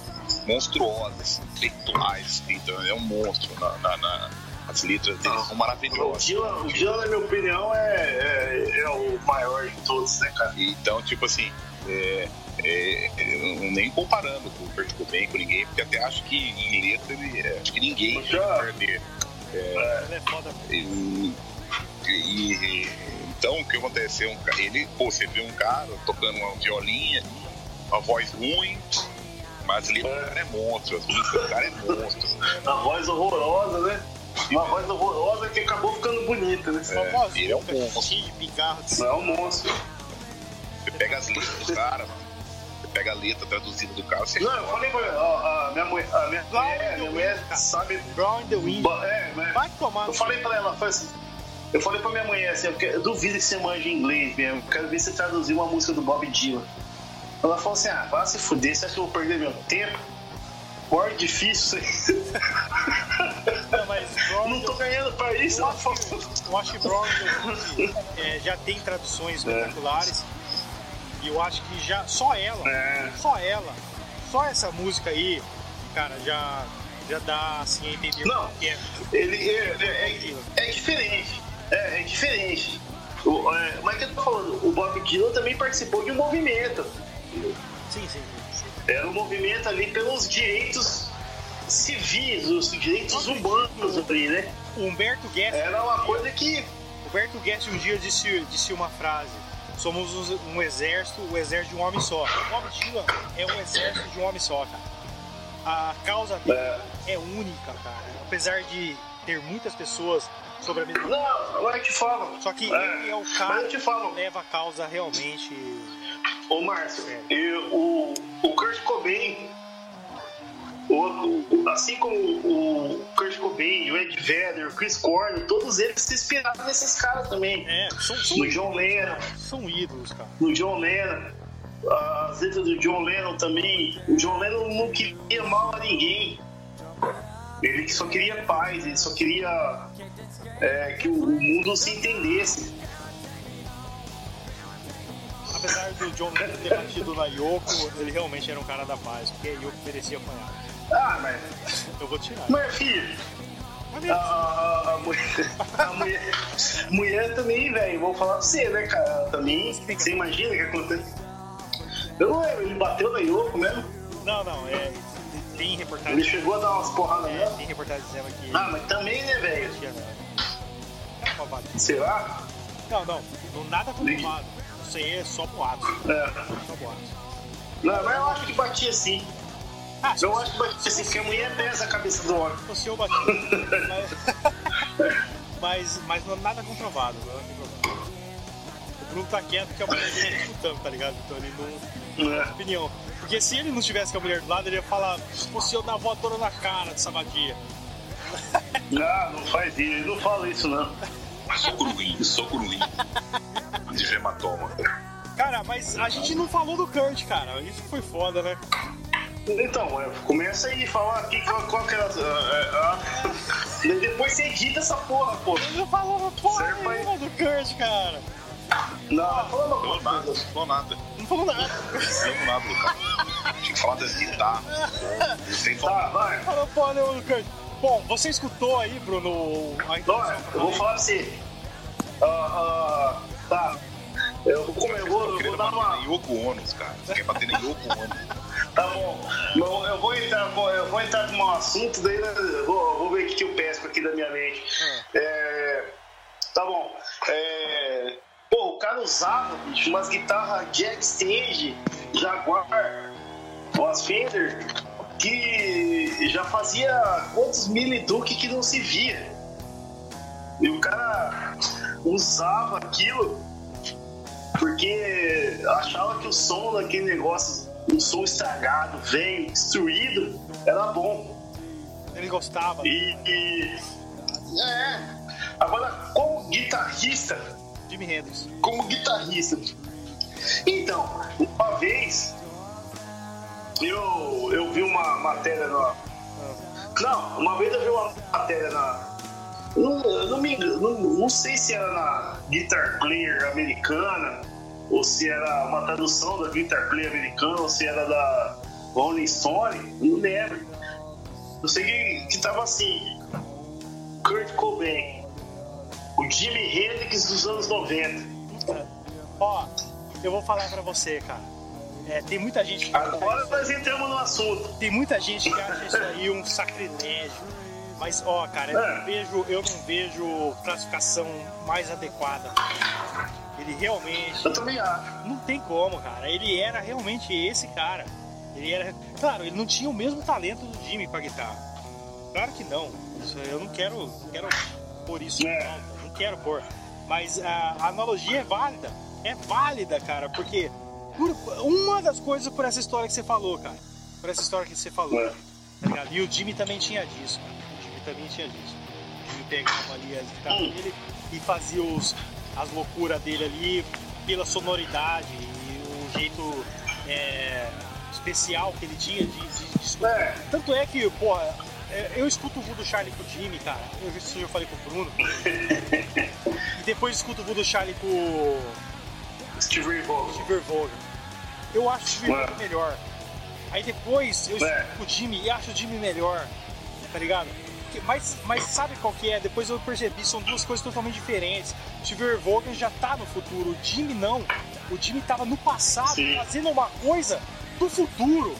monstruosas, intelectuais. Então, é um monstro na, na, na as letras dele ah, são maravilhosas. O Dylan, o Dylan, na minha opinião, é, é, é, o maior de todos, né, cara? Então, tipo assim, é, é, nem comparando com o Kurt Cobain, com ninguém, porque até acho que em letra ele, é, acho que ninguém já, É, é foda. E, e, então o que aconteceu? Ele, pô, você vê um cara tocando uma violinha, uma voz ruim, mas ali é. o cara é monstro, as músicas do cara é monstro. a voz horrorosa, né? Uma voz horrorosa que acabou ficando bonita, né? É, ele é um monstro. Não é um monstro. Você pega as letras do cara, mano pega a letra traduzida do. Você não, eu falei pra minha mulher, a minha, mulher, minha mulher sabe. Brown the Wind. É, mas Vai tomar. Eu falei pra ela, foi assim. Eu falei pra minha mulher assim, eu, quero, eu duvido que você manja inglês mesmo. Eu quero ver você traduzir uma música do Bob Dylan. Ela falou assim: ah, vai se fuder, você acha que eu vou perder meu tempo? Mor difícil isso aí. Não, mas Brown não tô ganhando pra isso. Eu, acho, que, eu acho que Brown é, já tem traduções. É. E eu acho que já só ela, é. só ela, só essa música aí, cara, já já dá assim a entender Não, que é. Ele é, é, é, é diferente. É, é diferente. O, é, mas que eu tô falando, o Bob Dylan também participou de um movimento. Sim, sim. sim. Era um movimento ali pelos direitos civis, os direitos humanos ali, né? O Humberto Guest. Era uma coisa que. Humberto Guest um dia disse, disse uma frase. Somos um exército, o exército de um homem só. O Bob Dylan é um exército de um homem só, cara. A causa dele é, é única, cara. Apesar de ter muitas pessoas sobre a mesma. Não, agora eu te falo. Só que é, ele é o cara que leva a causa realmente. Ô Márcio, é. o, o Kurt Cobain o, assim como o Kurt Cobain, o Ed Vedder, o Chris Cornell, todos eles se inspiraram nesses caras também. É, são, são no John Lennon. São ídolos, cara. No John Lennon. As letras do John Lennon também. O John Lennon não queria mal a ninguém. Ele só queria paz, ele só queria é, que o mundo se entendesse. Apesar do John Lennon ter batido na Yoko, ele realmente era um cara da paz, porque a Yoko merecia apanhar. Ah, mas. Eu vou tirar. Mas, filho. A, a, a, mulher, a mulher, mulher também, velho, vou falar pra você, né, cara? Também, você imagina o que acontece? Eu não lembro, ele bateu na Yoko mesmo? Não, não, é. Tem reportagem. Ele chegou a dar umas porradas é, nela? Tem reportagem dizendo que. Ah, mas também, né, velho? Será? Não, não, não nada comprovado. Isso aí é só boato. É. Só boato. Não, mas eu acho que batia sim. Eu acho que assim, que a mulher pesa a cabeça do homem. O senhor bateu. mas, mas não, nada comprovado. Nada comprovado. O Bruno tá quieto que a mulher dele tá escutando, tá ligado? Então ele não. É. Opinião. Porque se ele não tivesse com a mulher do lado, ele ia falar: o senhor dá a voadora na cara de sabadia. Não, não faz isso, ele não fala isso não. Soco ruim, soco ruim. De hematoma. Cara, mas a gente não falou do Kurt, cara. Isso foi foda, né? Então, é, começa aí a falar aqui qual, qual que era. Uh, uh, depois você edita essa porra, pô. Ele não falou porra Serve nenhuma do Kurt, cara. Não, não falou não falou nada, não falou nada. Não falou nada. Não falou nada, cara. Tinha que falar das guitarras. Sem falar. Tá, vai. Falou porra nenhuma do Kurt. Bom, você escutou aí, Bruno, a introdução? eu vou falar pra você. Uh, uh, tá. Eu, como eu vou, eu vou dar uma. Yoko Ono, cara. Você quer bater na Yoko Ono. Tá bom. Eu vou entrar, eu vou entrar com um assunto, daí eu vou, vou ver o que eu pesco aqui da minha mente. É. É, tá bom. É, pô, o cara usava, bicho, umas guitarras Jack Stage, Jaguar, umas Fender, que já fazia quantos miliduque que não se via. E o cara usava aquilo porque achava que o som daquele negócio um som estragado, velho, destruído, era bom. Ele gostava. E, e, é. Agora, como guitarrista. Jimi Hendrix. Como guitarrista. Então, uma vez eu, eu vi uma matéria na. Não, uma vez eu vi uma matéria na. Não, não, me, não, não sei se era na Guitar Player americana ou se era uma tradução da Guitar Play americana, ou se era da Rolling Stone, não lembro. Eu sei que, que tava assim: Kurt Cobain, o Jimi Hendrix dos anos 90. Ó, eu vou falar pra você, cara. É, tem muita gente que. Agora nós entramos no assunto. Tem muita gente que acha isso aí um sacrilégio. Mas, ó, cara, eu, é. não vejo, eu não vejo classificação mais adequada. Ele realmente. Eu também acho. Não tem como, cara. Ele era realmente esse cara. Ele era. Claro, ele não tinha o mesmo talento do Jimmy pra guitarra. Claro que não. Eu não quero, quero pôr isso é. não, não quero pôr. Mas a, a analogia é válida. É válida, cara, porque por, uma das coisas por essa história que você falou, cara. Por essa história que você falou. É. Tá e o Jimmy também tinha disso, cara. O Jimmy também tinha disso. O Jimmy pegava ali as guitarras hum. dele e fazia os, as loucuras dele ali pela sonoridade e o jeito é, especial que ele tinha de, de, de escutar. É. Tanto é que, pô, é, eu escuto o Voodoo Charlie com o Jimmy, cara. Eu isso eu falei com o Bruno. e depois escuto o Voodoo Charlie com o Steve Vogel. Steve Vogel. Eu acho o Steve Vogel melhor. Aí depois eu escuto é. o Jimmy e acho o Jimmy melhor. Tá ligado? Que, mas, mas sabe qual que é? Depois eu percebi, são duas coisas totalmente diferentes. O Steve Vogan já tá no futuro, o Jimmy não. O Jimmy tava no passado Sim. fazendo uma coisa do futuro.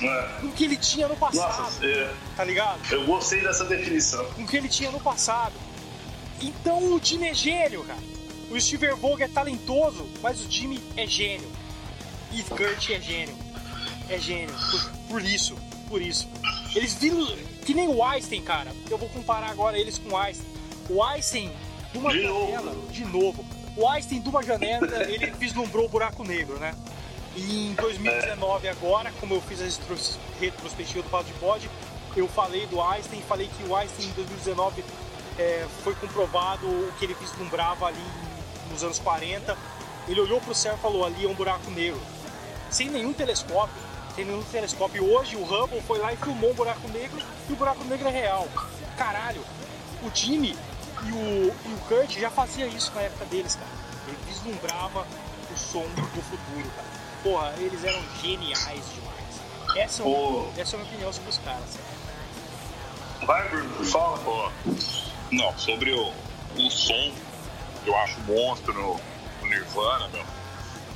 É. O que ele tinha no passado. Nossa, é. Tá ligado? Eu gostei dessa definição. Com o que ele tinha no passado. Então o Jimmy é gênio, cara. O Steve Vogue é talentoso, mas o Jimmy é gênio. E Kurt é gênio. É gênio. Por, por isso. Por isso. Eles viram. Que nem o Einstein, cara. Eu vou comparar agora eles com o Einstein. O Einstein, de uma de janela, novo. de novo. O Einstein, de uma janela, ele vislumbrou o buraco negro, né? E em 2019, agora, como eu fiz a retrospectiva do Pato de Bode, eu falei do Einstein, falei que o Einstein em 2019 é, foi comprovado o que ele vislumbrava ali nos anos 40. Ele olhou para o céu e falou: ali é um buraco negro. Sem nenhum telescópio, sem nenhum telescópio. E hoje o Hubble foi lá e filmou um buraco negro e o buraco negro é real. Caralho, o Jimmy e o, e o Kurt já fazia isso na época deles, cara. Ele vislumbrava o som do futuro, cara porra, eles eram geniais demais. Essa, é, oh. essa é a minha opinião sobre os caras. Vai, Bruno, fala, pô. Não, sobre o, o som, eu acho monstro no, no Nirvana, meu,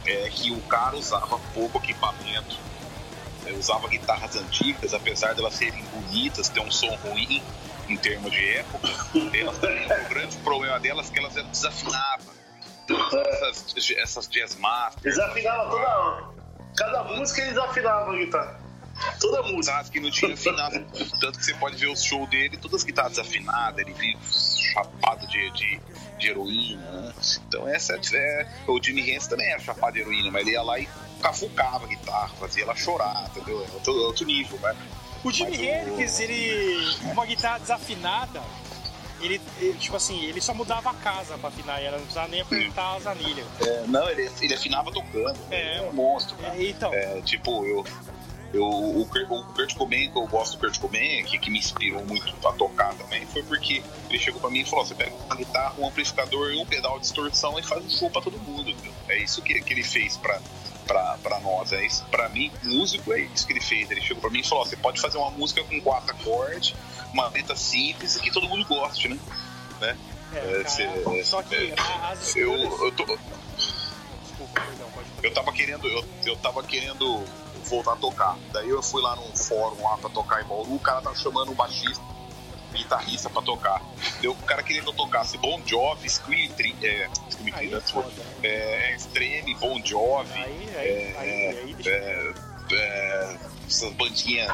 é que o cara usava pouco equipamento. Ele usava guitarras antigas, apesar de elas serem bonitas, ter um som ruim em termos de época. Elas, o grande problema delas é que elas desafinavam essas, essas jazz masters. Eles afinavam toda hora. Cada música eles afinavam a guitarra. Toda música. que não tinha afinado. Tanto que você pode ver o show dele, todas as guitarras afinadas, ele chapado de, de, de heroína. Né? Então essa é. O Jimmy Hendrix também era chapado de heroína, mas ele ia lá e cafucava a guitarra, fazia ela chorar, entendeu? É outro, outro nível, né? O Jimmy Hendrix, o... ele. Uma guitarra desafinada, ele, ele, tipo assim, ele só mudava a casa pra afinar, ela não precisava nem apertar as anilhas. É, não, ele, ele afinava tocando. É, é um monstro. É, então. É, tipo, eu. Eu, o, o Kurt Cobain, que eu gosto do Kurt Cobain, que, que me inspirou muito a tocar também, foi porque ele chegou pra mim e falou: você pega uma guitarra, um amplificador e um pedal de distorção e faz um show pra todo mundo. Viu? É isso que, que ele fez pra, pra nós. É isso, pra mim, músico é isso que ele fez. Ele chegou pra mim e falou: você pode fazer uma música com quatro acordes, uma letra simples e que todo mundo goste, né? né? É, cara, só que é, as eu, eu tô. Desculpa, perdão, pode Eu tava querendo, eu, eu tava querendo voltar a tocar. Daí eu fui lá num fórum lá pra tocar em Bauru, o cara tava chamando um baixista, guitarrista pra tocar. Deu o cara queria que eu tocasse Bon Jovi, Scream, é, Scream aí, né? é, é, Extreme, Bon Jovi, aí, aí, é, aí, é, é, essas bandinhas.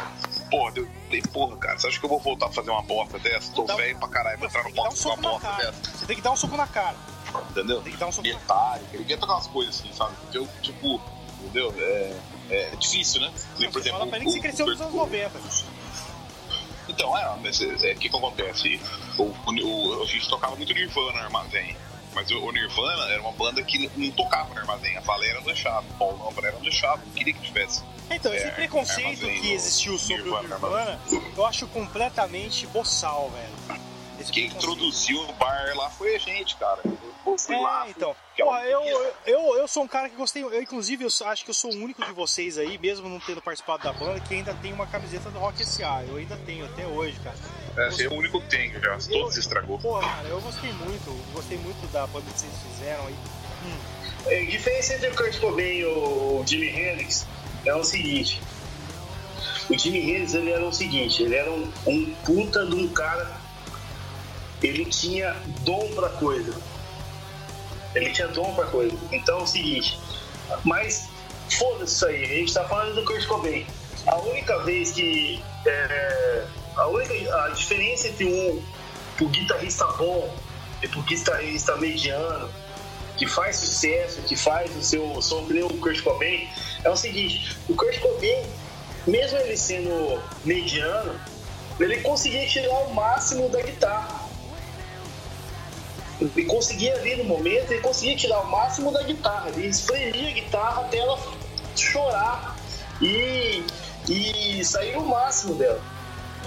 Porra, eu falei, porra, cara, você acha que eu vou voltar a fazer uma bosta dessa? Tô velho pra caralho, vou entrar no palco com uma bosta dessa. Você tem que dar um soco na cara. Entendeu? Tem que dar um soco Metálica, ele quer tocar umas coisas assim, sabe? Eu, tipo, entendeu? É, é difícil, né? Não, por exemplo, fala pra ele que você cresceu nos anos 90. Então, é, mas o é, que, que acontece? O, o, a gente tocava muito Nirvana no armazém. Mas o, Nirvana era uma banda que não tocava no armazém. A Valéria não deixava, o Paulo não, a Valéria não deixava, não queria que tivesse. Então, esse é, preconceito que existiu sobre Nirvana, o Nirvana, eu acho completamente boçal, velho. Quem introduziu o bar lá foi a gente, cara. Eu fui é, lá, então. Porra, eu, eu, eu sou um cara que gostei. Eu, inclusive, eu acho que eu sou o único de vocês aí, mesmo não tendo participado da banda, que ainda tem uma camiseta do Rock SA. Eu ainda tenho até hoje, cara. É, você é o único que tem, já. Eu, todos estragou. Porra, cara, eu gostei muito. Gostei muito da banda que vocês fizeram aí. Hum. É, a diferença entre o Kurt Cobain e o Jimi Hendrix é o seguinte. O Jimi Hendrix ele era o seguinte, ele era um, um puta de um cara. Ele tinha dom pra coisa. Ele tinha dom pra coisa. Então é o seguinte. Mas foda-se isso aí. A gente tá falando do Kurt Cobain. A única vez que. É, a única a diferença entre um, guitarrista bom e um guitarrista mediano que faz sucesso, que faz o seu som que o Kurt Cobain, é o seguinte, o Kurt Cobain, mesmo ele sendo mediano, ele conseguia tirar o máximo da guitarra. Ele conseguia ali no momento, ele conseguia tirar o máximo da guitarra, ele espremia a guitarra até ela chorar e, e sair o máximo dela.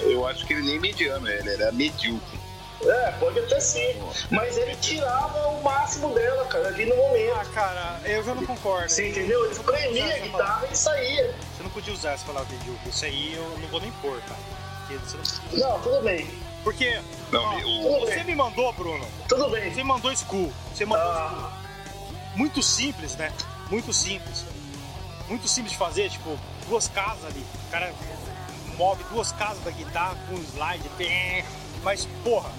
Eu acho que ele nem mediano, ele era medíocre. É, pode até ser. Mas ele tirava o máximo dela, cara, ali no momento. Ah, cara, eu já não concordo. Você entendeu? Ele espremia a guitarra e saía. Você não podia usar essa palavra medíocre. Isso aí eu não vou nem pôr, cara. não... não, tudo bem. Porque não, ó, o... você me mandou, Bruno. Tudo bem. Você me mandou Skull. Você mandou ah. Skull. Muito simples, né? Muito simples. Muito simples de fazer, tipo, duas casas ali. O cara move duas casas da guitarra com um slide. Mas, porra,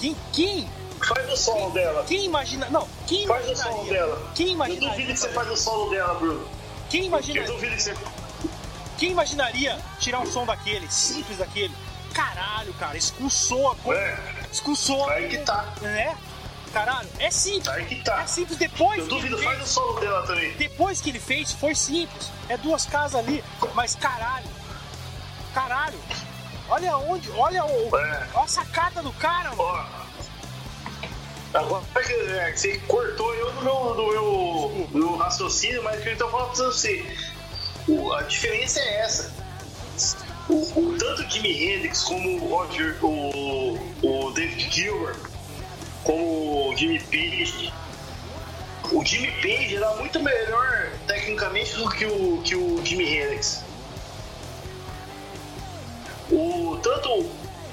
quem, quem Faz o solo quem, dela. Quem imagina. Não, quem Faz imaginaria? o solo dela. Quem imaginaria? Eu duvido que você faz o solo dela, Bruno. Quem imaginaria? Eu duvido que você. Quem imaginaria tirar um som daquele, simples daquele? Caralho, cara, expulsou a coisa. É. Expulsou. Aí que tá. É. Caralho, é simples. Aí que tá. É simples depois. Eu duvido, faz o solo dela também. Depois que ele fez, foi simples. É duas casas ali, mas caralho. Caralho. Olha onde, olha o. É. Olha a sacada do cara. Ó. Agora é, você cortou eu do meu, do meu, do meu raciocínio, mas que eu tô falando pra você. O, a diferença é essa. O, o, tanto Jimi Hendrix como o Roger, o, o David Gilbert, como o Jimmy Page. O Jimmy Page era muito melhor tecnicamente do que o, que o Jimi Hendrix. O, tanto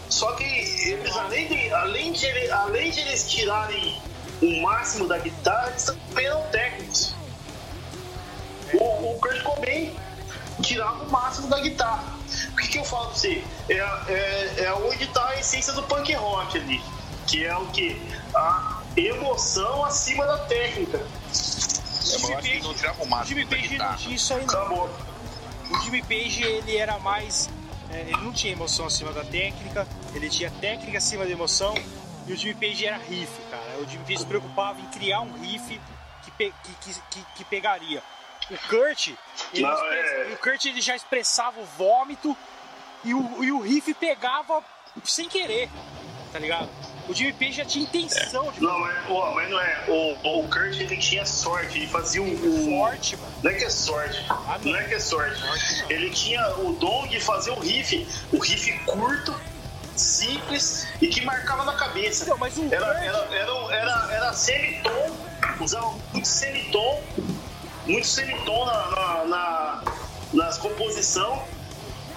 só que eles, além de, além de, além de eles tirarem o máximo da guitarra, eles também eram técnicos. O, o Kurt Cobain tirava o máximo da guitarra. Que, eu falo pra você? É, é, é onde está a essência do punk rock ali. Que é o que? A emoção acima da técnica. É, mas eu acho que não tirava o máximo. Jimmy Page não tinha isso aí. Não. Acabou. O Jimmy Page ele era mais é, ele não tinha emoção acima da técnica, ele tinha técnica acima da emoção, e o Jimmy Page era riff, cara. O Jimmy Page se preocupava em criar um riff que, pe que, que, que, pegaria. O Kurt, ele não, é... o Kurt ele já expressava o vômito e o, e o riff pegava sem querer, tá ligado? O Jimmy Page já tinha intenção de. Não, mas, ó, mas não é. O, o Kurt ele tinha sorte, ele fazia um. um... Forte, mano. Não é que é sorte. Ah, não. não. é que é sorte. sorte ele tinha o dom de fazer o riff, o riff curto, simples e que marcava na cabeça. Não, mas o era, Kurt... era, era, era, era semitom, usava muito semitom, muito semitom na, na, na nas composições.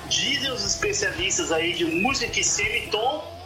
Dizem os especialistas aí de música que semitom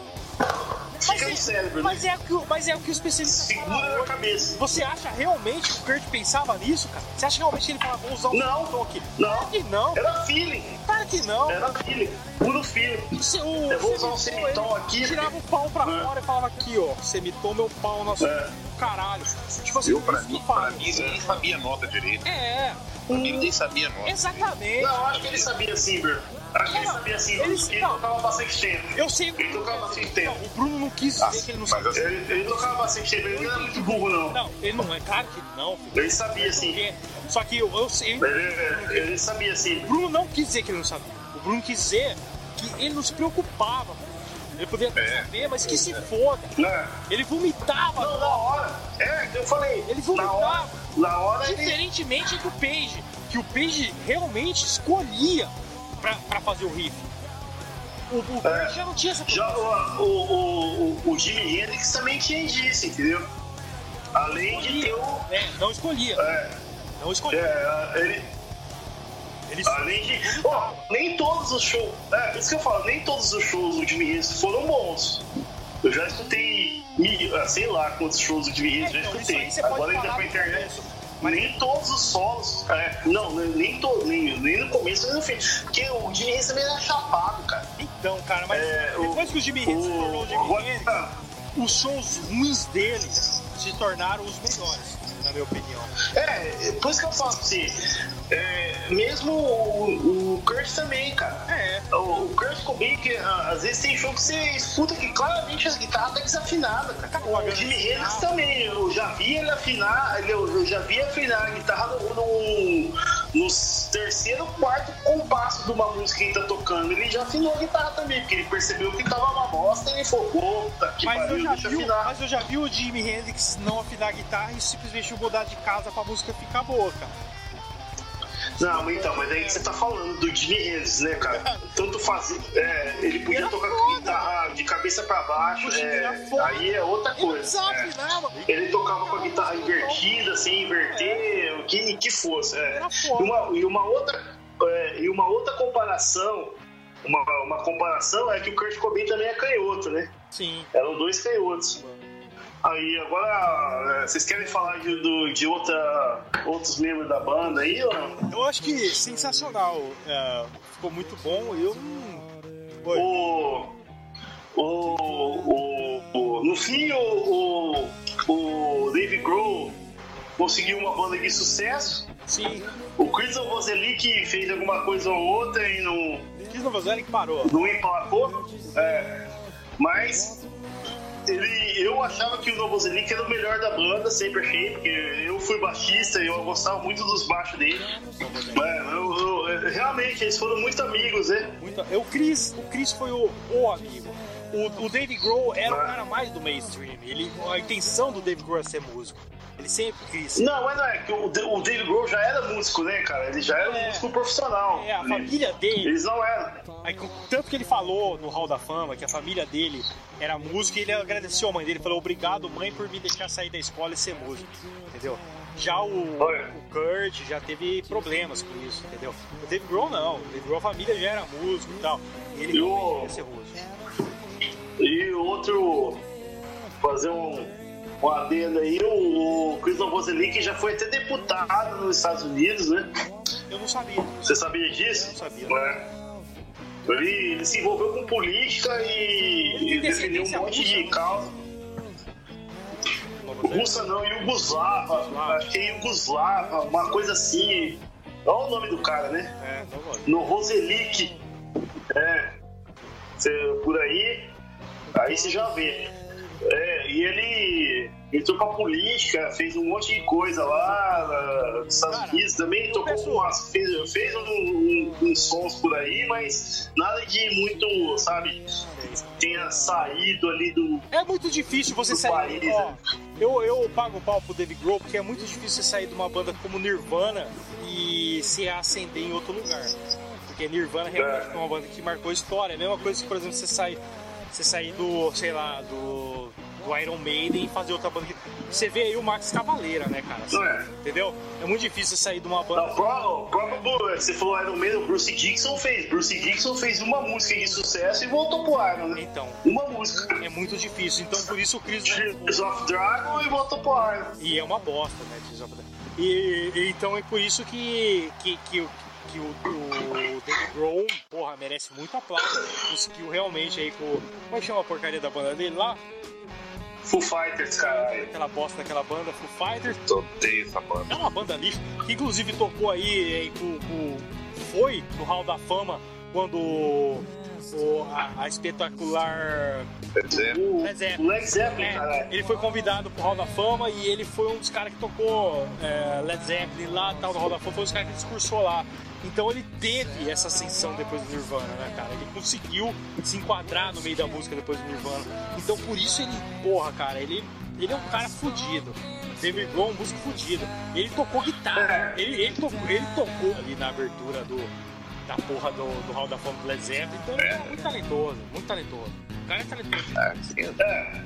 Fica no cérebro, né? mas, é o que, mas é o que os especialistas Segura na cabeça. Você acha realmente que o Kurt pensava nisso, cara? Você acha realmente que ele falava, vou usar um não, tom aqui? Não. Claro que não. Era feeling. Claro que não. Era feeling. Puro feeling. O, eu vou usar um semitom aqui. Tirava o pau pra é. fora e falava aqui, ó. Semitom, meu pau, nosso é. caralho. Tipo assim, eu, pra, mim, pra mim, ele nem sabia nota direito. É. Pra mim, ele nem sabia nota. Exatamente. Não, acho que ele sabia sim, Bruno. Acho que ele sabia assim, ele, ele não, tocava bastante tempo. Eu sei Ele tocava bastante tempo. Não, o Bruno não quis dizer ah, que ele não sabia. Ele, ele tocava bastante tempo, ele não era muito burro, não. Não, ele não é, claro que não. Filho. Ele sabia sim. Porque, só que eu, eu sei. Ele, ele, ele sabia sim. O Bruno não quis dizer que ele não sabia. O Bruno quis dizer que ele não se preocupava. Ele poderia é. saber, mas que se foda. Não. Ele vomitava. Não, na hora. É, eu falei. Ele vomitava. Na hora, na hora Diferentemente do Page, que o Page realmente escolhia pra, pra fazer o riff. O, o é, já não tinha essa já, o, o, o, o Jimi Hendrix também tinha disso, entendeu? Além de ter o. É, não escolhia. É. Não escolhia. É, ele. Ele Além de. Oh, nem todos os shows. É, isso que eu falo, nem todos os shows do Jimi Hendrix foram bons. Eu já escutei, ah, sei lá quantos shows do Jimi Hendrix é, então, já escutei. Agora ainda pra internet. Mas nem todos os solos. É, não, nem, todo, nem, nem no começo nem no fim. Porque o Jimi Hendrix também era chapado, cara. Então, cara, mas é, depois o, que o Jimi Hendrix se tornou o Hendrix, tá. os shows ruins dele se tornaram os melhores, na minha opinião. É, por isso que eu falo assim, é, mesmo o, o Kurt também, cara. É. O, o Kurt Cobain, que às vezes tem show que você escuta que claramente as guitarras tá desafinada, cara. O Jimi Hendrix também, eu já vi ele afinar, eu, eu já vi afinar a guitarra no, no, no terceiro, quarto compasso de uma música que ele tá tocando. Ele já afinou a guitarra também, porque ele percebeu que tava uma bosta e ele focou, tá, que mas pariu, eu já deixa vi, afinar. Mas eu já vi o Jimi Hendrix não afinar a guitarra e simplesmente mudar de casa pra música ficar boa, cara. Não, então, mas aí você tá falando do Jimi Hendrix, né, cara? Tanto fazer. É, ele podia tocar com guitarra de cabeça pra baixo, é, aí é outra coisa. É. Ele tocava com a guitarra invertida, sem inverter, o que, que fosse. É. E, uma, e uma outra. É, e uma outra comparação uma, uma comparação é que o Kurt Cobain também é canhoto, né? Sim. Eram dois canhotos. Aí, agora, é, vocês querem falar de, do, de outra, outros membros da banda aí ou? Eu acho que sensacional. É, ficou muito bom. Eu. Oi. O, o, o, no fim, o, o, o Dave Grohl conseguiu uma banda de sucesso. Sim. O Chris Novoselic fez alguma coisa ou outra e não, Chris Novoselic parou. não emplacou. É, mas ele, eu achava que o Novoselic era o melhor da banda, sempre achei, porque eu fui baixista e eu gostava muito dos baixos dele. Eu- eu- realmente, eles foram muito amigos, né? Muito... O Chris, o Chris foi o, o amigo. O, o Dave Grohl era o cara mais do mainstream. Ele, a intenção do Dave Grohl é ser músico. Ele sempre quis. Não, mas não é que o, o Dave Grohl já era músico, né, cara? Ele já era um É. músico profissional. É, a Ele- família dele. Eles não eram. Aí, tanto que ele falou no Hall da Fama que a família dele era músico e ele agradeceu a mãe dele. Falou: Obrigado, mãe, por me deixar sair da escola e ser músico. Entendeu? Já o, o Kurt já teve problemas com isso, entendeu? O Dave Grohl não. O Dave Grohl, a família já era músico e tal. E ele o- realmente queria ser músico. E outro, fazer um, um adendo aí, o, o Chris Novoselic já foi até deputado nos Estados Unidos, né? Eu não sabia. Você sabia disso? Não sabia. É. Ele, ele se envolveu com política e, e defendeu um monte de causa. Russa não, Yugoslava, acho que é Yugoslava, uma coisa assim. Olha o nome do cara, né? É. No Roselic. É. Cê, por aí, aí você já vê. É, e ele entrou pra política, fez um monte de coisa lá Unidos também, tocou umas, fez, fez um- um- uns sons por aí, mas nada de muito, sabe, tenha saído ali do. É muito difícil você sair. país, ó, né? eu, eu pago o pau pro Dave Grohl porque é muito difícil você sair de uma banda como Nirvana e se ascender em outro lugar. Porque Nirvana realmente É. foi uma banda que marcou história. É a mesma coisa que, por exemplo, você sair, você sair do, sei lá, do, do Iron Maiden e fazer outra banda. Você vê aí o Max Cavaleira, né, cara? Não é? Entendeu? É muito difícil sair de uma Não, banda. o pró- o próprio, Bru- você falou Iron Man, o Bruce Dixon fez. Bruce Dixon fez uma música de sucesso e voltou pro Iron, né? Então, Uma música. é muito difícil. Então, por isso o Chris. Tears of Dragon e voltou pro Iron. E é uma bosta, né? Tears of the- E, e- então é por isso que, que, que, o- que o, o Dave Grohl, porra, merece muito aplauso. Conseguiu realmente aí com. Como é que chama a porcaria da banda dele lá? Foo Fighters, caralho. Aquela bosta daquela banda, Foo Fighters. Odeio essa banda. É uma banda lixo, que inclusive tocou aí, aí com, com- foi no Hall da Fama quando o- a, a espetacular O Led Zeppelin. o Led Zeppelin, É, ele foi convidado pro Hall da Fama e ele foi um dos caras que tocou é, Led Zeppelin lá tal, no Hall da Fama, foi um dos caras que discursou lá. Então ele teve essa ascensão depois do Nirvana, né, cara? Ele conseguiu se enquadrar no meio da música depois do Nirvana. Então por isso ele, porra, cara, ele, ele é um cara fudido. David Grohl é um músico fudido. Ele tocou guitarra. Ele, ele, tocou, ele tocou ali na abertura do, da porra do, do Hall da Fama do Led Zeppelin. Então ele é muito talentoso, muito talentoso. O cara é talentoso. é, É.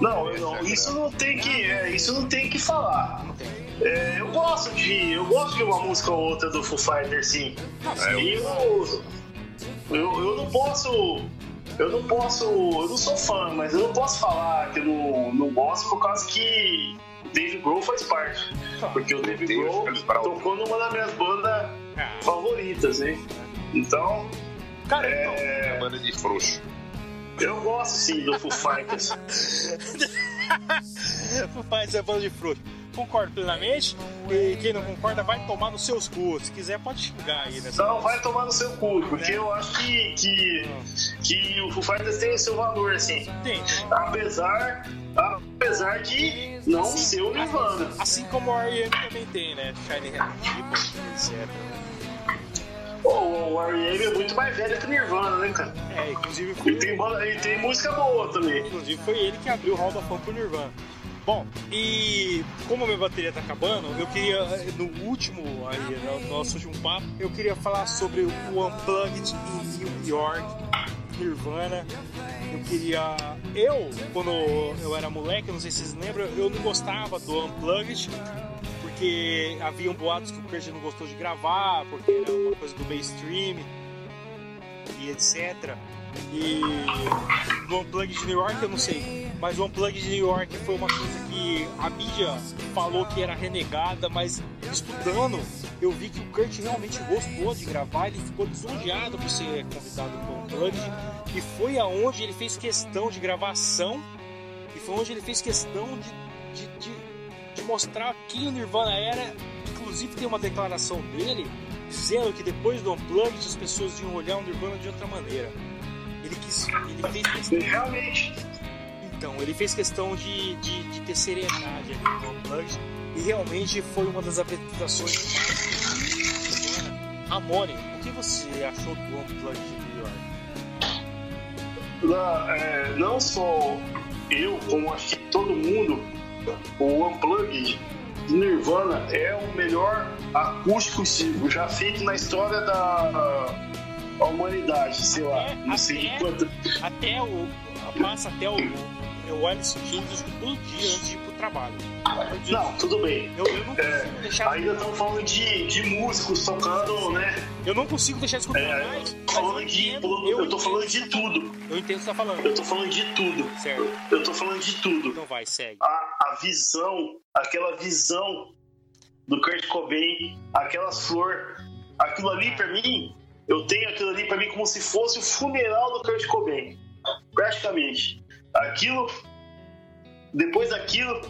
Não, não, isso não tem que, é, isso não tem que falar. Não tem. É, eu gosto de, eu gosto de uma música ou outra do Foo Fighters, sim. É, E eu, eu, eu não posso, eu não posso, eu não sou fã, mas eu não posso falar que eu não, não gosto por causa que o Dave Grohl faz parte. Porque o Dave Grohl tocou numa das minhas bandas Ah, favoritas, né? Então, cara, então, é é, banda de frouxo. eu gosto sim do Foo Fighters. Faz é bando de fruta. Concordo plenamente. E quem não concorda vai tomar nos seus cus. Se quiser, pode xingar aí nessa. Então vai tomar no seu cu, porque eu acho que, que, que o Foo Fighters tem o seu valor, assim. Tem. Apesar, apesar de não ser o Nirvana. Assim como o R.E.M. também tem, né? Shiny Happy People, etc. O, R.E.M. é muito mais velho que o Nirvana, né, cara? É, inclusive E foi, tem, e tem música boa também. inclusive foi ele que abriu o Hall da Fama pro Nirvana. Bom, e como a minha bateria tá acabando, eu queria, no último, aí, no nosso último papo, eu queria falar sobre o Unplugged em New York, Nirvana. Eu queria. Eu, quando eu era moleque, não sei se vocês lembram, eu não gostava do Unplugged, porque haviam boatos que o Kurt não gostou de gravar, porque era uma coisa do mainstream. e etc. E no Unplugged de New York eu não sei, mas o Unplugged de New York foi uma coisa que a mídia falou que era renegada, mas estudando eu vi que o Kurt realmente gostou de gravar, ele ficou lisonjeado por ser convidado para o Unplugged e foi aonde ele fez questão de gravação e foi onde ele fez questão de, de, de mostrar quem o Nirvana era. Inclusive tem uma declaração dele dizendo que depois do Unplugged as pessoas iam olhar o Nirvana de outra maneira. Ele quis. Ele fez questão. Realmente. Então, ele fez questão de, de, de ter seriedade ali no Unplugged. E realmente foi uma das apresentações mais. Amore, o que você achou do Unplugged de New York? Não, é, não só eu, como acho que todo mundo, o Unplugged de Nirvana é o melhor acústico já feito na história da humanidade, sei lá, Até- não sei de até- quanto. Até o. Passa até o. O Alice Chains todo dia antes de ir pro trabalho. Dia- Não, tudo bem. Eu, eu não consigo É, deixar. ainda estamos falando de, de músicos tocando, né? Eu não consigo deixar de escutar É, mais. falando de, entendo- eu, tô falando de tudo. Eu entendo o que você tá falando. Eu tô falando de tudo. Certo. Eu tô falando de tudo. Então vai, segue. A, a visão, aquela visão do Kurt Cobain, aquelas flores, aquilo ali pra mim, eu tenho aquilo ali pra mim como se fosse o funeral do Kurt Cobain. Praticamente. Aquilo, depois daquilo,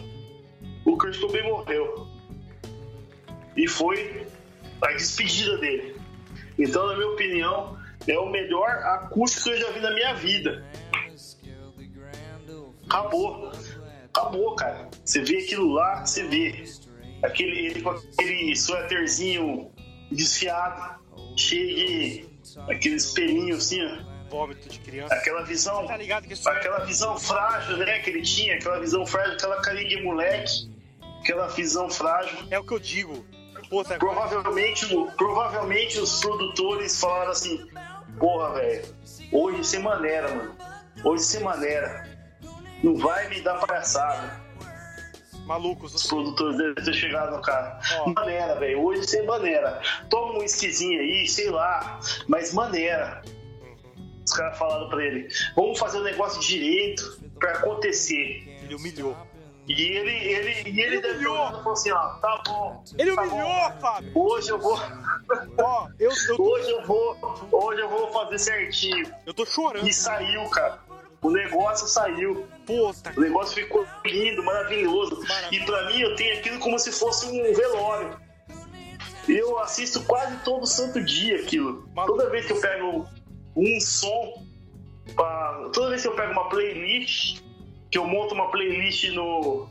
o Kurt Cobain morreu. E foi a despedida dele. Então, na minha opinião, é o melhor acústico que eu já vi na minha vida. Acabou. Acabou, cara. Você vê aquilo lá, você vê. Aquele, ele com aquele suéterzinho desfiado, cheio de aquele espelhinho assim, ó. Vômito de criança. Aquela visão, Tá isso aquela visão frágil, né, que ele tinha, aquela visão frágil, aquela carinha de moleque, aquela visão frágil. é o que eu digo. Pô, tá Provavelmente, o- provavelmente os produtores falaram assim: Porra, velho, hoje você maneira, mano. Hoje você maneira. Não vai me dar palhaçada. malucos. Os Os... produtores devem ter chegado no cara. Ó. Maneira, velho. Hoje você maneira. Toma um esquisinho aí, sei lá. Mas maneira. Os caras falaram pra ele: Vamos fazer o negócio direito pra acontecer. Ele humilhou. E ele, ele, ele Ele humilhou. falou assim: Ó, tá bom. Ele tá humilhou, bom. Fábio. Hoje eu vou. Ó, eu, eu, tô, Hoje eu vou, hoje eu vou fazer certinho. eu tô chorando. E saiu, cara. O negócio saiu. Puta. O negócio ficou lindo, maravilhoso. Maravilha. E pra mim eu tenho aquilo como se fosse um velório. Eu assisto quase todo santo dia aquilo. Maluco. Toda vez que eu pego um som, pra- toda vez que eu pego uma playlist, que eu monto uma playlist no.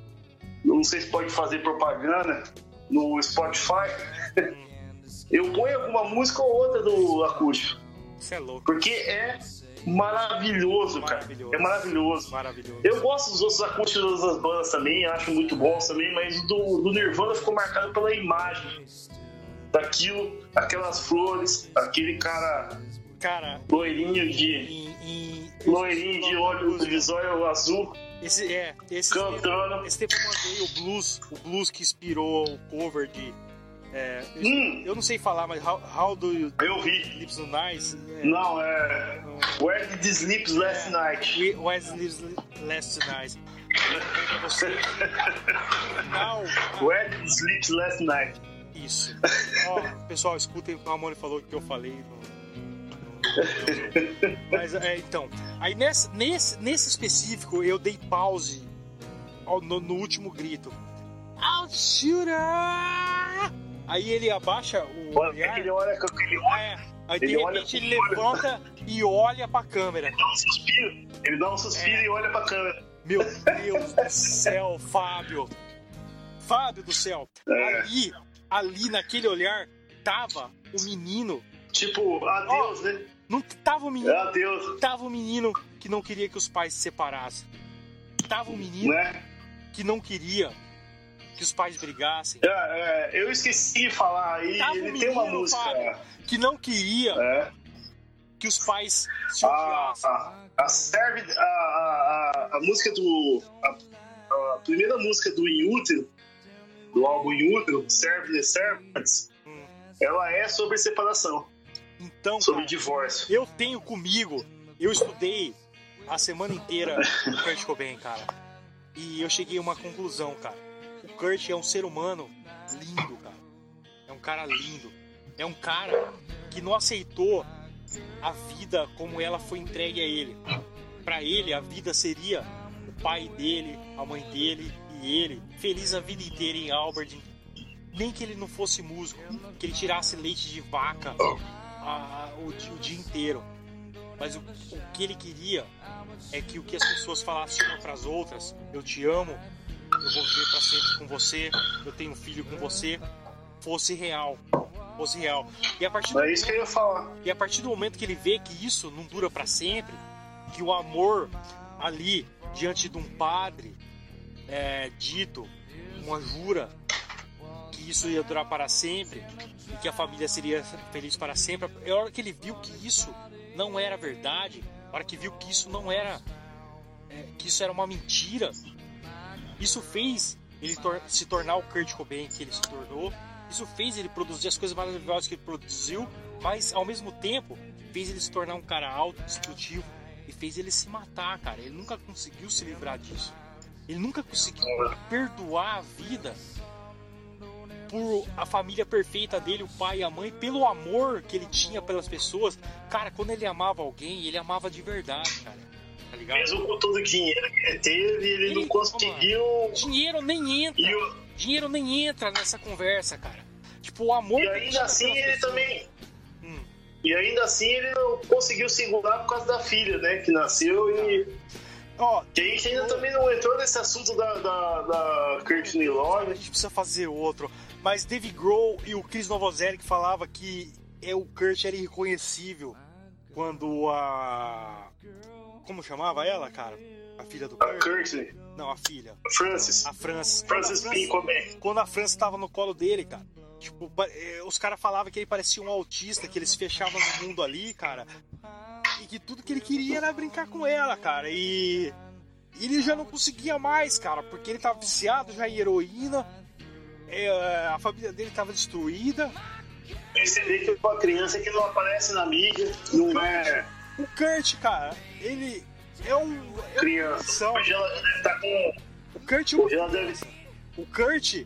Não sei se pode fazer propaganda, no Spotify, eu ponho alguma música ou outra do acústico. Você é louco. Porque é maravilhoso, cara. Maravilhoso. É maravilhoso. Maravilhoso. Eu gosto dos outros acústicos das bandas também, acho muito bons também, mas o do, do Nirvana ficou marcado pela imagem daquilo, aquelas flores, aquele cara Cara, loirinho de. em. em loirinho de olho zóio azul, Esse, é, esse cantando. Esse tempo eu mandei o blues, o blues que inspirou o cover de. É, Hum, eu não sei falar, mas How, how do you eu sleep nice? É, Não, é. Where did the sleep last night? We- Where sleeps last night? Você. Final, Where did the sleep last night? isso. Ó, pessoal, escutem o que o Ramone falou que eu falei. no- Mas, é, então, aí nesse, nesse, nesse específico eu dei pause ao- no, no último grito. I'll shoot her! Aí ele abaixa o Olha, olhar. Ele olha com aquele olho, É, aí de ele olha repente pro ele levanta e olha pra câmera. dá um suspiro. Ele dá um suspiro É. e olha pra câmera. Meu Deus do céu, Fábio! Fábio do céu! É. Ali, ali naquele olhar, tava o menino. Tipo, adeus, né? Não tava o menino. Adeus, Tava o menino que não queria que os pais se separassem. Tava o menino né? que não queria que os pais brigassem. É, é, eu esqueci de falar aí, Tava ele um tem uma música. Que não queria É, que os pais se a, odiassem. a, a, serve, a, a, a, a música do. A, a primeira música do In Utero, do álbum In Utero, Serve the Servants, Hum. ela é sobre separação. Então, Sobre cara, divórcio. eu tenho comigo, eu estudei a semana inteira o Kurt Cobain, cara. E eu cheguei a uma conclusão, cara. O Kurt é um ser humano lindo, cara. É um cara lindo. É um cara que não aceitou a vida como ela foi entregue a ele. Pra ele, a vida seria o pai dele, a mãe dele e ele, feliz a vida inteira em Albert. Nem que ele não fosse músico, que ele tirasse leite de vaca a- o, di- o dia inteiro. Mas o, o que ele queria é que o que as pessoas falassem uma para as outras, eu te amo, eu vou viver para sempre com você, eu tenho um filho com você, fosse real, fosse real. E a partir do É isso que eu ia falar. e a partir do momento que ele vê que isso não dura para sempre, que o amor ali diante de um padre é, dito, uma jura, que isso ia durar para sempre e que a família seria feliz para sempre, é a hora que ele viu que isso não era verdade, a hora que viu que isso não era, é, que isso era uma mentira, isso fez ele tor- se tornar o Kurt Cobain que ele se tornou. Isso fez ele produzir as coisas maravilhosas que ele produziu, mas ao mesmo tempo fez ele se tornar um cara autodestrutivo e fez ele se matar, cara. Ele nunca conseguiu se livrar disso. Ele nunca conseguiu perdoar a vida por a família perfeita dele, o pai e a mãe, pelo amor que ele tinha pelas pessoas. Cara, quando ele amava alguém, ele amava de verdade, cara. Ligado? Mesmo com todo o dinheiro que ele teve, ele Ele- não conseguiu. Dinheiro nem entra. E, o- Dinheiro nem entra nessa conversa, cara. Tipo, o amor. e ainda assim ele pessoas. também. Hum. E ainda assim ele não conseguiu segurar por causa da filha, né? Que nasceu e. Ó, Que a gente ainda também não entrou nesse assunto da, da, da Courtney a Love. gente precisa fazer outro. Mas Dave Grohl e o Chris Novoselic falava que é, o Kurt era irreconhecível quando a. Como chamava ela, cara? A filha do A Kurt? Courtney. Não, a filha. Francis. A a Francis Frances- P. Quando a França tava no colo dele, cara. Tipo, eh, os caras falavam que ele parecia um autista, que ele se fechava no mundo ali, cara. E que tudo que ele queria era brincar com ela, cara. E ele já não conseguia mais, cara, porque ele tava viciado já em heroína. eh, a família dele tava destruída. Perceber que é uma criança que não aparece na mídia, não é O Kurt, cara, ele é um. É criança. deve estar com. O Kurt, deve o Kurt